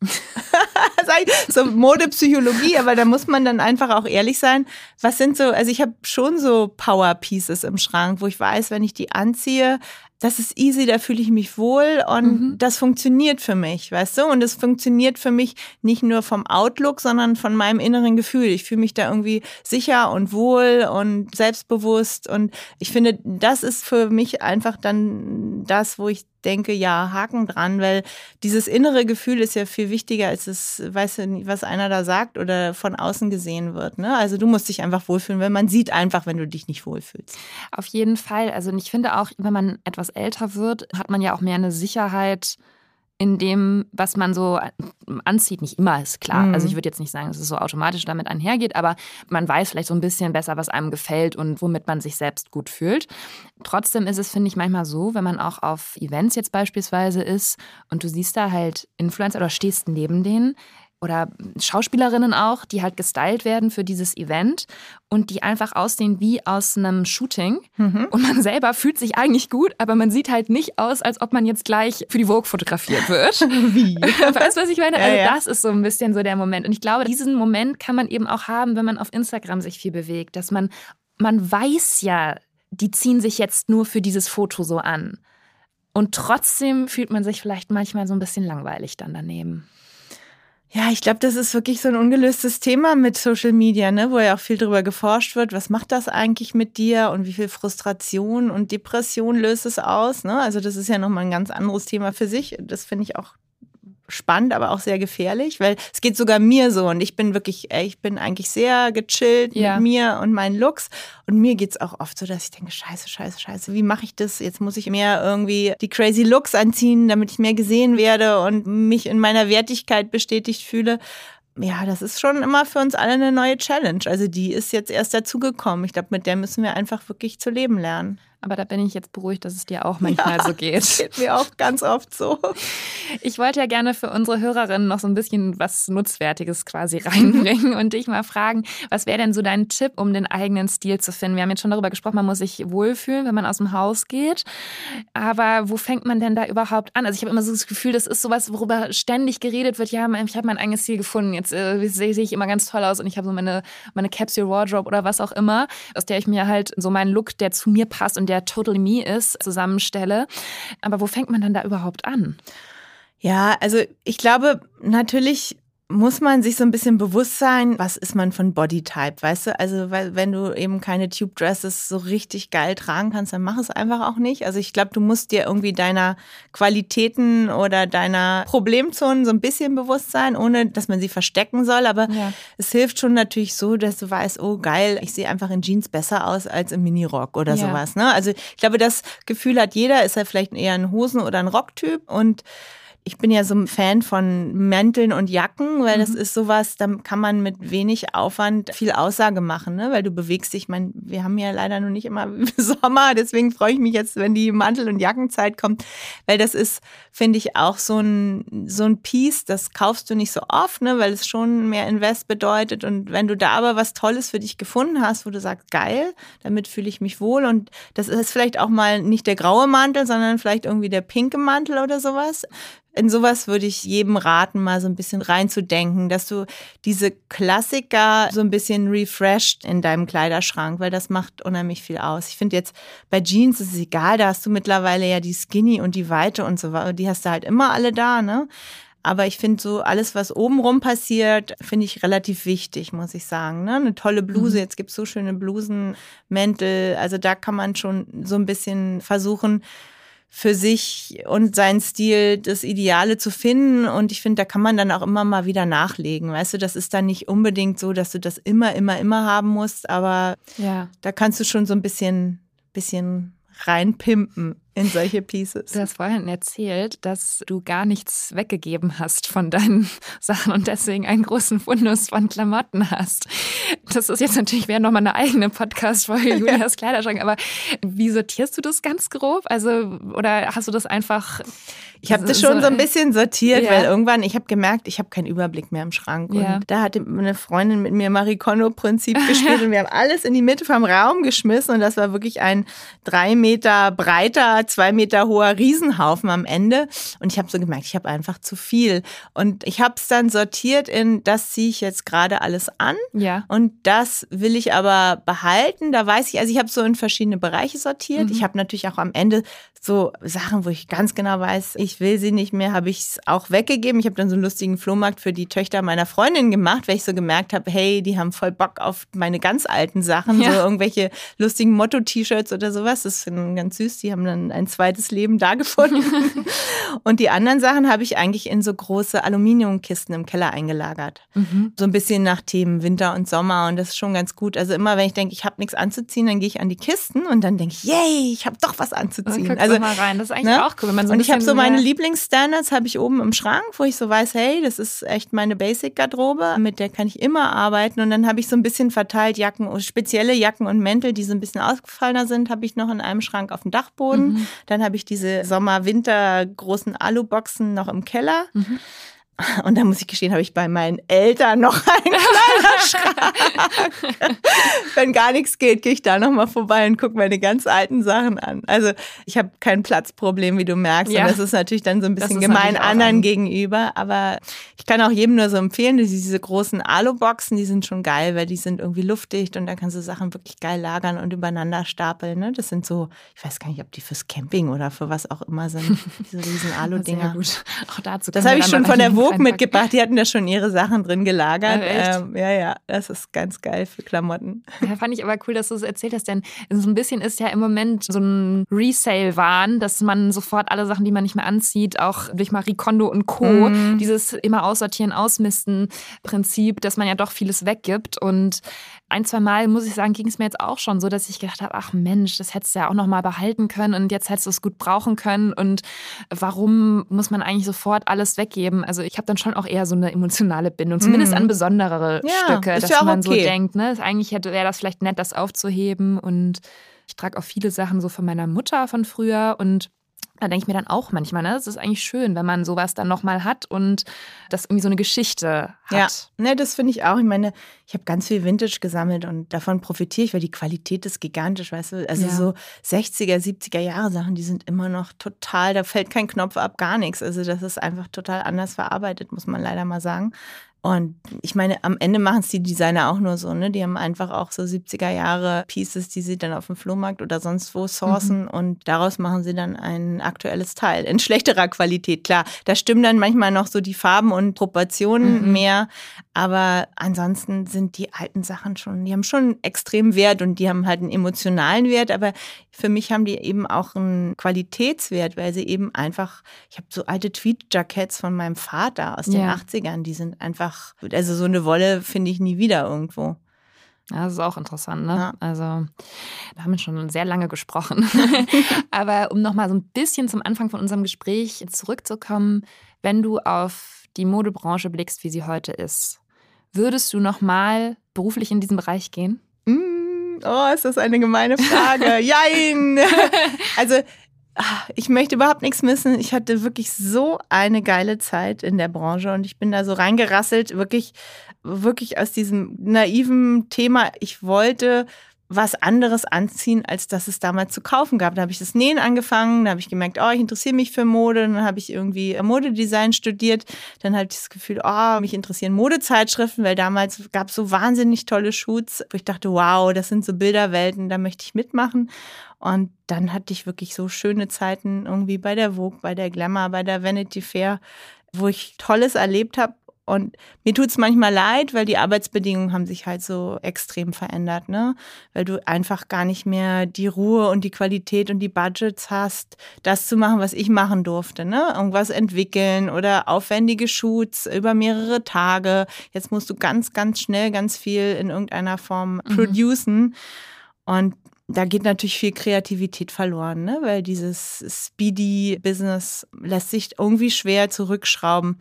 So Modepsychologie, aber da muss man dann einfach auch ehrlich sein. Was sind so, also ich habe schon so Power Pieces im Schrank, wo ich weiß, wenn ich die anziehe, das ist easy, da fühle ich mich wohl und Mhm. das funktioniert für mich, weißt du? Und es funktioniert für mich nicht nur vom Outlook, sondern von meinem inneren Gefühl. Ich fühle mich da irgendwie sicher und wohl und selbstbewusst und ich finde, das ist für mich einfach dann das, wo ich denke, ja, Haken dran, weil dieses innere Gefühl ist ja viel wichtiger, als es, weißt du, was einer da sagt oder von außen gesehen wird. Ne? Also du musst dich einfach wohlfühlen, weil man sieht einfach, wenn du dich nicht wohlfühlst. Auf jeden Fall. Also ich finde auch, wenn man etwas älter wird, hat man ja auch mehr eine Sicherheit in dem, was man so anzieht. Nicht immer ist klar. Mhm. Also ich würde jetzt nicht sagen, dass es so automatisch damit einhergeht, aber man weiß vielleicht so ein bisschen besser, was einem gefällt und womit man sich selbst gut fühlt. Trotzdem ist es, finde ich, manchmal so, wenn man auch auf Events jetzt beispielsweise ist und du siehst da halt Influencer oder stehst neben denen, oder Schauspielerinnen auch, die halt gestylt werden für dieses Event und die einfach aussehen wie aus einem Shooting. Mhm. Und man selber fühlt sich eigentlich gut, aber man sieht halt nicht aus, als ob man jetzt gleich für die Vogue fotografiert wird. Wie? weißt du, was ich meine? Ja, Also ja. das ist so ein bisschen so der Moment. Und ich glaube, diesen Moment kann man eben auch haben, wenn man auf Instagram sich viel bewegt, dass man, man weiß ja, die ziehen sich jetzt nur für dieses Foto so an. Und trotzdem fühlt man sich vielleicht manchmal so ein bisschen langweilig dann daneben. Ja, ich glaube, das ist wirklich so ein ungelöstes Thema mit Social Media, ne, wo ja auch viel drüber geforscht wird. Was macht das eigentlich mit dir und wie viel Frustration und Depression löst es aus? Ne? Also das ist ja nochmal ein ganz anderes Thema für sich. Das finde ich auch spannend, aber auch sehr gefährlich, weil es geht sogar mir so und ich bin wirklich, ich bin eigentlich sehr gechillt Ja. mit mir und meinen Looks und mir geht's auch oft so, dass ich denke, scheiße, scheiße, scheiße, wie mache ich das? Jetzt muss ich mehr irgendwie die crazy Looks anziehen, damit ich mehr gesehen werde und mich in meiner Wertigkeit bestätigt fühle. Ja, das ist schon immer für uns alle eine neue Challenge. Also die ist jetzt erst dazugekommen. Ich glaube, mit der müssen wir einfach wirklich zu leben lernen. Aber da bin ich jetzt beruhigt, dass es dir auch manchmal so geht. Geht mir auch ganz oft so. Ich wollte ja gerne für unsere Hörerinnen noch so ein bisschen was Nutzwertiges quasi reinbringen und dich mal fragen, was wäre denn so dein Tipp, um den eigenen Stil zu finden? Wir haben jetzt schon darüber gesprochen, man muss sich wohlfühlen, wenn man aus dem Haus geht. Aber wo fängt man denn da überhaupt an? Also ich habe immer so das Gefühl, das ist sowas, worüber ständig geredet wird. Ja, ich habe mein eigenes Stil gefunden. Jetzt äh, sehe sehe ich immer ganz toll aus und ich habe so meine, meine Capsule Wardrobe oder was auch immer, aus der ich mir halt so meinen Look, der zu mir passt und der totally me ist, zusammenstelle. Aber wo fängt man dann da überhaupt an? Ja, also ich glaube, natürlich muss man sich so ein bisschen bewusst sein, was ist man von Bodytype, weißt du? Also, weil, wenn du eben keine Tube Dresses so richtig geil tragen kannst, dann mach es einfach auch nicht. Also, ich glaube, du musst dir irgendwie deiner Qualitäten oder deiner Problemzonen so ein bisschen bewusst sein, ohne dass man sie verstecken soll. Aber Ja. es hilft schon natürlich so, dass du weißt, oh geil, ich sehe einfach in Jeans besser aus als im Minirock oder Ja. sowas. Ne? Also, ich glaube, das Gefühl hat jeder, ist ja vielleicht eher ein Hosen- oder ein Rocktyp und ich bin ja so ein Fan von Mänteln und Jacken, weil das ist sowas, da kann man mit wenig Aufwand viel Aussage machen, ne? weil du bewegst dich. Ich meine, wir haben ja leider noch nicht immer Sommer, deswegen freue ich mich jetzt, wenn die Mantel- und Jackenzeit kommt, weil das ist, finde ich, auch so ein, so ein Piece, das kaufst du nicht so oft, ne? weil es schon mehr Invest bedeutet. Und wenn du da aber was Tolles für dich gefunden hast, wo du sagst, geil, damit fühle ich mich wohl und das ist vielleicht auch mal nicht der graue Mantel, sondern vielleicht irgendwie der pinke Mantel oder sowas in sowas würde ich jedem raten, mal so ein bisschen reinzudenken, dass du diese Klassiker so ein bisschen refreshed in deinem Kleiderschrank, weil das macht unheimlich viel aus. Ich finde jetzt bei Jeans ist es egal, da hast du mittlerweile ja die Skinny und die Weite und so weiter, die hast du halt immer alle da, ne? Aber ich finde so alles, was obenrum passiert, finde ich relativ wichtig, muss ich sagen. Ne? Eine tolle Bluse, jetzt gibt's so schöne Blusen, Mäntel, also da kann man schon so ein bisschen versuchen, für sich und seinen Stil das Ideale zu finden. Und ich finde, da kann man dann auch immer mal wieder nachlegen. Weißt du, das ist dann nicht unbedingt so, dass du das immer, immer, immer haben musst, aber Ja. da kannst du schon so ein bisschen, bisschen reinpimpen in solche Pieces. Du hast vorhin erzählt, dass du gar nichts weggegeben hast von deinen Sachen und deswegen einen großen Fundus von Klamotten hast. Das ist jetzt natürlich wäre nochmal eine eigene Podcast-Folge, Julias Kleiderschrank, aber wie sortierst du das ganz grob? Also, oder hast du das einfach. Ich habe das schon so ein bisschen sortiert, ja. weil irgendwann, ich habe gemerkt, ich habe keinen Überblick mehr im Schrank. Und Ja. da hatte eine Freundin mit mir Marie Kondo-Prinzip gespielt und wir haben alles in die Mitte vom Raum geschmissen und das war wirklich ein drei Meter breiter, zwei Meter hoher Riesenhaufen am Ende. Und ich habe so gemerkt, ich habe einfach zu viel. Und ich habe es dann sortiert in, das ziehe ich jetzt gerade alles an. Ja. Und das will ich aber behalten. Da weiß ich, also ich habe so in verschiedene Bereiche sortiert. Ich habe natürlich auch am Ende so Sachen, wo ich ganz genau weiß, ich will sie nicht mehr, habe ich es auch weggegeben. Ich habe dann so einen lustigen Flohmarkt für die Töchter meiner Freundin gemacht, weil ich so gemerkt habe, hey, die haben voll Bock auf meine ganz alten Sachen, Ja. so irgendwelche lustigen Motto-T-Shirts oder sowas. Das finden ganz süß. Die haben dann ein zweites Leben da gefunden. Und die anderen Sachen habe ich eigentlich in so große Aluminiumkisten im Keller eingelagert. Mhm. So ein bisschen nach Themen Winter und Sommer und das ist schon ganz gut. Also immer, wenn ich denke, ich habe nichts anzuziehen, dann gehe ich an die Kisten und dann denke ich, yay, ich habe doch was anzuziehen. Also mal rein. Das ist eigentlich ne? auch cool, wenn man so und ich habe so meine Lieblingsstandards habe ich oben im Schrank, wo ich so weiß, hey, das ist echt meine Basic-Garderobe, mit der kann ich immer arbeiten. Und dann habe ich so ein bisschen verteilt Jacken, spezielle Jacken und Mäntel, die so ein bisschen ausgefallener sind, habe ich noch in einem Schrank auf dem Dachboden. Mhm. Dann habe ich diese Sommer-Winter großen Aluboxen noch im Keller. Mhm. Und da muss ich gestehen, habe ich bei meinen Eltern noch einen Kleiderschrank. Wenn gar nichts geht, gehe ich da nochmal vorbei und gucke meine ganz alten Sachen an. Also ich habe kein Platzproblem, wie du merkst. Ja. Und das ist natürlich dann so ein bisschen gemein anderen ein- gegenüber. Aber ich kann auch jedem nur so empfehlen, diese großen Aluboxen, die sind schon geil, weil die sind irgendwie luftdicht und da kannst du Sachen wirklich geil lagern und übereinander stapeln. Ne? Das sind so, ich weiß gar nicht, ob die fürs Camping oder für was auch immer sind, diese riesen Alu-Dinger. gut. Auch dazu Das habe ich schon von der einen Reinpacken. mitgebracht. Die hatten da schon ihre Sachen drin gelagert. Ja, ähm, ja, ja, das ist ganz geil für Klamotten. Ja, fand ich aber cool, dass du es erzählt hast, denn so ein bisschen ist ja im Moment so ein Resale-Wahn, dass man sofort alle Sachen, die man nicht mehr anzieht, auch durch Marie Kondo und Co., Mhm. dieses immer aussortieren, ausmisten Prinzip, dass man ja doch vieles weggibt und ein, zwei Mal, muss ich sagen, ging es mir jetzt auch schon so, dass ich gedacht habe, ach Mensch, das hättest du ja auch noch mal behalten können und jetzt hättest du es gut brauchen können und warum muss man eigentlich sofort alles weggeben? Also ich habe dann schon auch eher so eine emotionale Bindung, zumindest an besonderere Mhm. Ja, Stücke, dass ja man so okay. denkt, ne, eigentlich hätte wäre das vielleicht nett, das aufzuheben und ich trage auch viele Sachen so von meiner Mutter von früher und da denke ich mir dann auch manchmal, ne, es ist eigentlich schön, wenn man sowas dann nochmal hat und das irgendwie so eine Geschichte hat. Ja, ne, das finde ich auch. Ich meine, ich habe ganz viel Vintage gesammelt und davon profitiere ich, weil die Qualität ist gigantisch, weißt du? Also Ja. so 60er, 70er Jahre Sachen, die sind immer noch total, da fällt kein Knopf ab, gar nichts. Also das ist einfach total anders verarbeitet, muss man leider mal sagen. Und ich meine, am Ende machen es die Designer auch nur so, ne? Die haben einfach auch so 70er Jahre Pieces, die sie dann auf dem Flohmarkt oder sonst wo sourcen und daraus machen sie dann ein aktuelles Teil. In schlechterer Qualität, klar. Da stimmen dann manchmal noch so die Farben und Proportionen mehr. Aber ansonsten sind die alten Sachen schon, die haben schon extrem Wert und die haben halt einen emotionalen Wert. Aber für mich haben die eben auch einen Qualitätswert, weil sie eben einfach, ich habe so alte Tweed-Jackets von meinem Vater aus den Ja. 80ern, die sind einfach, also so eine Wolle finde ich nie wieder irgendwo. Ja, das ist auch interessant, ne? Ja. Also, wir haben schon sehr lange gesprochen. Aber um nochmal so ein bisschen zum Anfang von unserem Gespräch zurückzukommen, wenn du auf die Modebranche blickst, wie sie heute ist, würdest du nochmal beruflich in diesen Bereich gehen? Mm, Oh, ist das eine gemeine Frage. Jein! Also, ich möchte überhaupt nichts missen. Ich hatte wirklich so eine geile Zeit in der Branche und ich bin da so reingerasselt, wirklich, wirklich aus diesem naiven Thema. Ich wollte was anderes anziehen, als das es damals zu kaufen gab. Da habe ich das Nähen angefangen, da habe ich gemerkt, oh, ich interessiere mich für Mode, dann habe ich irgendwie Modedesign studiert, dann hatte ich das Gefühl, oh, mich interessieren Modezeitschriften, weil damals gab es so wahnsinnig tolle Shoots, wo ich dachte, wow, das sind so Bilderwelten, da möchte ich mitmachen. Und dann hatte ich wirklich so schöne Zeiten irgendwie bei der Vogue, bei der Glamour, bei der Vanity Fair, wo ich Tolles erlebt habe. Und mir tut's manchmal leid, weil die Arbeitsbedingungen haben sich halt so extrem verändert, ne? Weil du einfach gar nicht mehr die Ruhe und die Qualität und die Budgets hast, das zu machen, was ich machen durfte, ne? Irgendwas entwickeln oder aufwendige Shoots über mehrere Tage. Jetzt musst du ganz, ganz schnell ganz viel in irgendeiner Form producen. Und da geht natürlich viel Kreativität verloren, ne? weil dieses Speedy-Business lässt sich irgendwie schwer zurückschrauben.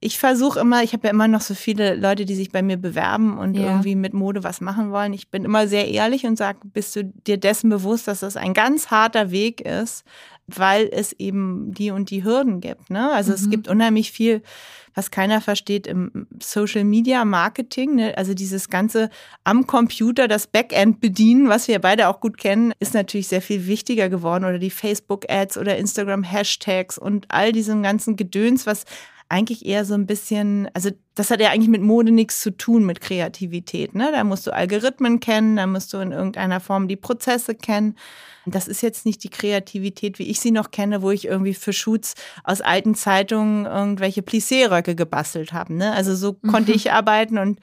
Ich versuche immer, ich habe ja immer noch so viele Leute, die sich bei mir bewerben und ja. irgendwie mit Mode was machen wollen. Ich bin immer sehr ehrlich und sage, bist du dir dessen bewusst, dass das ein ganz harter Weg ist, weil es eben die und die Hürden gibt. Ne? Also mhm. es gibt unheimlich viel, was keiner versteht im Social Media Marketing. Ne? Also dieses ganze am Computer das Backend bedienen, was wir beide auch gut kennen, ist natürlich sehr viel wichtiger geworden. Oder die Facebook Ads oder Instagram Hashtags und all diesem ganzen Gedöns, was eigentlich eher so ein bisschen, also das hat ja eigentlich mit Mode nichts zu tun, mit Kreativität. Ne? Da musst du Algorithmen kennen, da musst du in irgendeiner Form die Prozesse kennen. Das ist jetzt nicht die Kreativität, wie ich sie noch kenne, wo ich irgendwie für Shoots aus alten Zeitungen irgendwelche Plissé-Röcke gebastelt habe. Ne? Also so mhm. konnte ich arbeiten und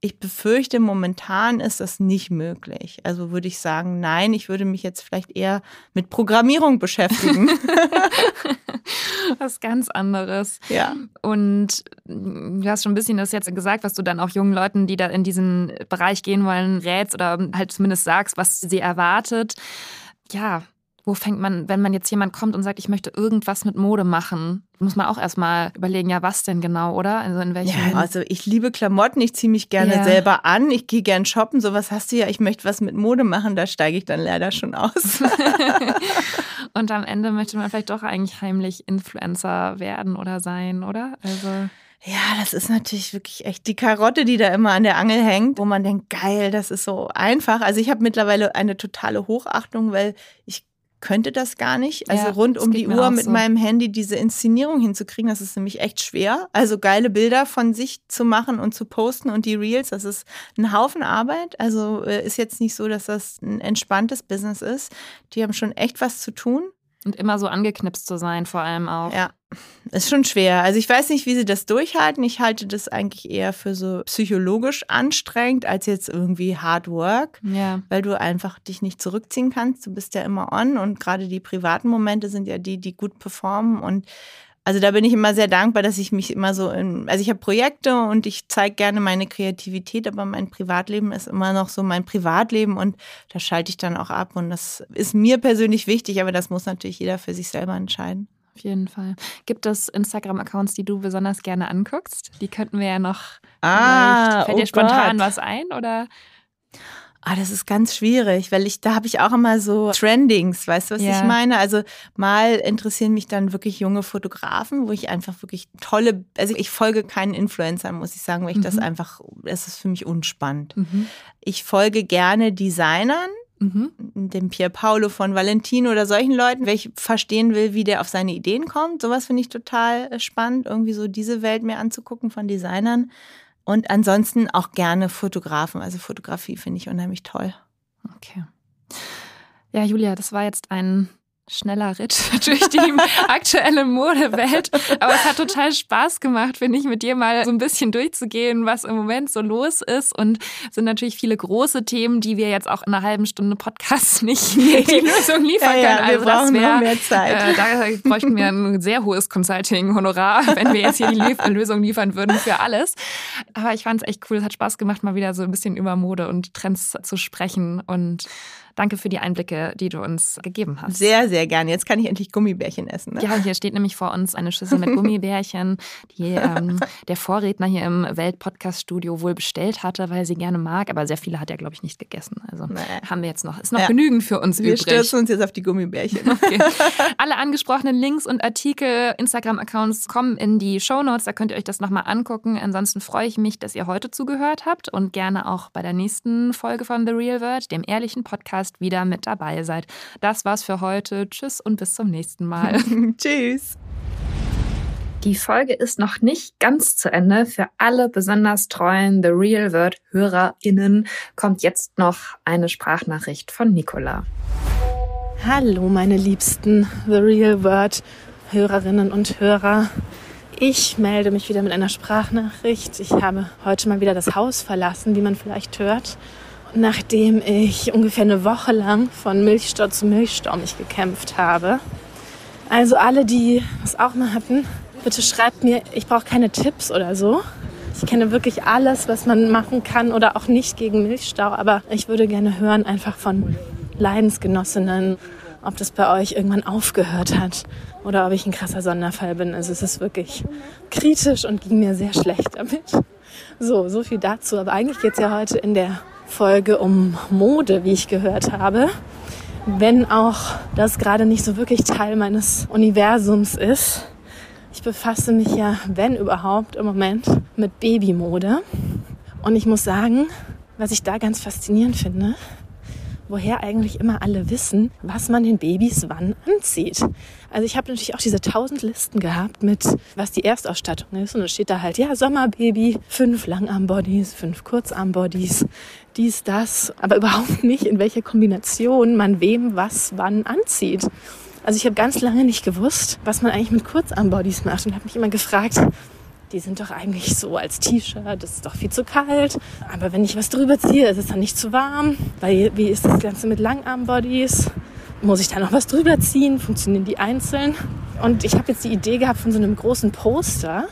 ich befürchte, momentan ist das nicht möglich. Also würde ich sagen, nein, ich würde mich jetzt vielleicht eher mit Programmierung beschäftigen. was ganz anderes. Ja. Und du hast schon ein bisschen das jetzt gesagt, was du dann auch jungen Leuten, die da in diesen Bereich gehen wollen, rätst oder halt zumindest sagst, was sie erwartet. Ja, wo fängt man, wenn man jetzt jemand kommt und sagt, ich möchte irgendwas mit Mode machen, muss man auch erstmal überlegen, ja, was denn genau, oder? Also in welchem. Ja, also ich liebe Klamotten, ich ziehe mich gerne ja. selber an, ich gehe gern shoppen, sowas hast du ja, ich möchte was mit Mode machen, da steige ich dann leider schon aus. und am Ende möchte man vielleicht doch eigentlich heimlich Influencer werden oder sein, oder? Also. Ja, das ist natürlich wirklich echt die Karotte, die da immer an der Angel hängt, wo man denkt, geil, das ist so einfach. Also ich habe mittlerweile eine totale Hochachtung, weil ich könnte das gar nicht. Also ja, rund um die Uhr mit so. meinem Handy diese Inszenierung hinzukriegen, das ist nämlich echt schwer. Also geile Bilder von sich zu machen und zu posten und die Reels, das ist ein Haufen Arbeit. Also äh, ist jetzt nicht so, dass das ein entspanntes Business ist. Die haben schon echt was zu tun. Und immer so angeknipst zu sein, vor allem auch. Ja, ist schon schwer. Also ich weiß nicht, wie sie das durchhalten. Ich halte das eigentlich eher für so psychologisch anstrengend als jetzt irgendwie Hard Work, ja. weil du einfach dich nicht zurückziehen kannst. Du bist ja immer on und gerade die privaten Momente sind ja die, die gut performen und also da bin ich immer sehr dankbar, dass ich mich immer so in, also ich habe Projekte und ich zeige gerne meine Kreativität, aber mein Privatleben ist immer noch so mein Privatleben und da schalte ich dann auch ab und das ist mir persönlich wichtig, aber das muss natürlich jeder für sich selber entscheiden. Auf jeden Fall. Gibt es Instagram-Accounts, die du besonders gerne anguckst? Die könnten wir ja noch. Ah, fällt oh dir spontan Gott. was ein oder? Ah, das ist ganz schwierig, weil ich da habe ich auch immer so Trendings, weißt du, was ja. ich meine? Also mal interessieren mich dann wirklich junge Fotografen, wo ich einfach wirklich tolle, also ich folge keinen Influencern, muss ich sagen, weil ich mhm. das einfach, das ist für mich unspannend. Mhm. Ich folge gerne Designern, Mhm. dem Pier Paolo von Valentino oder solchen Leuten, ich verstehen will, wie der auf seine Ideen kommt. Sowas finde ich total äh, spannend, irgendwie so diese Welt mir anzugucken von Designern. Und ansonsten auch gerne Fotografen. Also Fotografie finde ich unheimlich toll. Okay. Ja, Julia, das war jetzt ein schneller Ritt durch die aktuelle Modewelt. Aber es hat total Spaß gemacht, finde ich, mit dir mal so ein bisschen durchzugehen, was im Moment so los ist. Und es sind natürlich viele große Themen, die wir jetzt auch in einer halben Stunde Podcast nicht die Lösung liefern können. Ja, ja, wir also brauchen das wär, mehr Zeit. Äh, da bräuchten wir ein sehr hohes Consulting-Honorar, wenn wir jetzt hier die Lösung liefern würden für alles. Aber ich fand es echt cool. Es hat Spaß gemacht, mal wieder so ein bisschen über Mode und Trends zu sprechen und Danke für die Einblicke, die du uns gegeben hast. Sehr, sehr gerne. Jetzt kann ich endlich Gummibärchen essen. Ne? Ja, hier steht nämlich vor uns eine Schüssel mit Gummibärchen, die ähm, der Vorredner hier im Welt-Podcast-Studio wohl bestellt hatte, weil sie gerne mag. Aber sehr viele hat er, glaube ich, nicht gegessen. Also nee. haben wir jetzt noch, ist noch ja. genügend für uns wir übrig. Wir stürzen uns jetzt auf die Gummibärchen. Okay. Alle angesprochenen Links und Artikel, Instagram-Accounts kommen in die Show Notes. Da könnt ihr euch das nochmal angucken. Ansonsten freue ich mich, dass ihr heute zugehört habt und gerne auch bei der nächsten Folge von The Real World, dem ehrlichen Podcast Podcast wieder mit dabei seid. Das war's für heute. Tschüss und bis zum nächsten Mal. Tschüss. Die Folge ist noch nicht ganz zu Ende. Für alle besonders treuen The Real World HörerInnen kommt jetzt noch eine Sprachnachricht von Nicola. Hallo, meine liebsten The Real World Hörerinnen und Hörer. Ich melde mich wieder mit einer Sprachnachricht. Ich habe heute mal wieder das Haus verlassen, wie man vielleicht hört nachdem ich ungefähr eine Woche lang von Milchstau zu Milchstau mich gekämpft habe. Also alle, die das auch mal hatten, bitte schreibt mir, ich brauche keine Tipps oder so. Ich kenne wirklich alles, was man machen kann oder auch nicht gegen Milchstau, aber ich würde gerne hören einfach von Leidensgenossinnen, ob das bei euch irgendwann aufgehört hat oder ob ich ein krasser Sonderfall bin. Also es ist wirklich kritisch und ging mir sehr schlecht damit. So, so viel dazu. Aber eigentlich geht es ja heute in der Folge um Mode, wie ich gehört habe. Wenn auch das gerade nicht so wirklich Teil meines Universums ist. Ich befasse mich ja, wenn überhaupt, im Moment mit Babymode. Und ich muss sagen, was ich da ganz faszinierend finde, woher eigentlich immer alle wissen, was man den Babys wann anzieht. Also ich habe natürlich auch diese tausend Listen gehabt mit, was die Erstausstattung ist. Und da steht da halt, ja, Sommerbaby, fünf Langarmbodies, fünf Kurzarmbodies, dies, das. Aber überhaupt nicht, in welcher Kombination man wem was wann anzieht. Also ich habe ganz lange nicht gewusst, was man eigentlich mit Kurzarmbodies macht und habe mich immer gefragt, die sind doch eigentlich so als T-Shirt, das ist doch viel zu kalt. Aber wenn ich was drüber ziehe, ist es dann nicht zu warm. Weil wie ist das Ganze mit Langarmbodies? Muss ich da noch was drüber ziehen? Funktionieren die einzeln? Und ich habe jetzt die Idee gehabt von so einem großen Poster,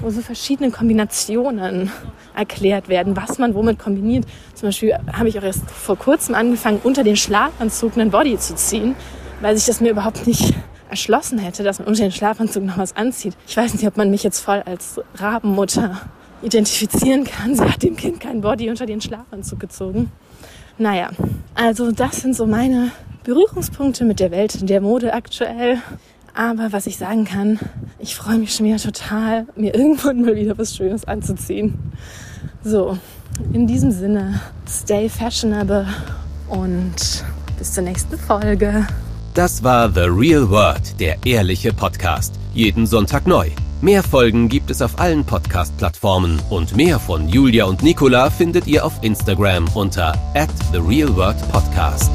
wo so verschiedene Kombinationen erklärt werden, was man womit kombiniert. Zum Beispiel habe ich auch erst vor kurzem angefangen, unter den Schlafanzug einen Body zu ziehen, weil sich das mir überhaupt nicht erschlossen hätte, dass man unter den Schlafanzug noch was anzieht. Ich weiß nicht, ob man mich jetzt voll als Rabenmutter identifizieren kann. Sie hat dem Kind kein Body unter den Schlafanzug gezogen. Naja, also das sind so meine Berührungspunkte mit der Welt der Mode aktuell. Aber was ich sagen kann, ich freue mich schon wieder total, mir irgendwann mal wieder was Schönes anzuziehen. So, in diesem Sinne, stay fashionable und bis zur nächsten Folge. Das war The Real World, der ehrliche Podcast. Jeden Sonntag neu. Mehr Folgen gibt es auf allen Podcast-Plattformen und mehr von Julia und Nicola findet ihr auf Instagram unter at The Real World Podcast.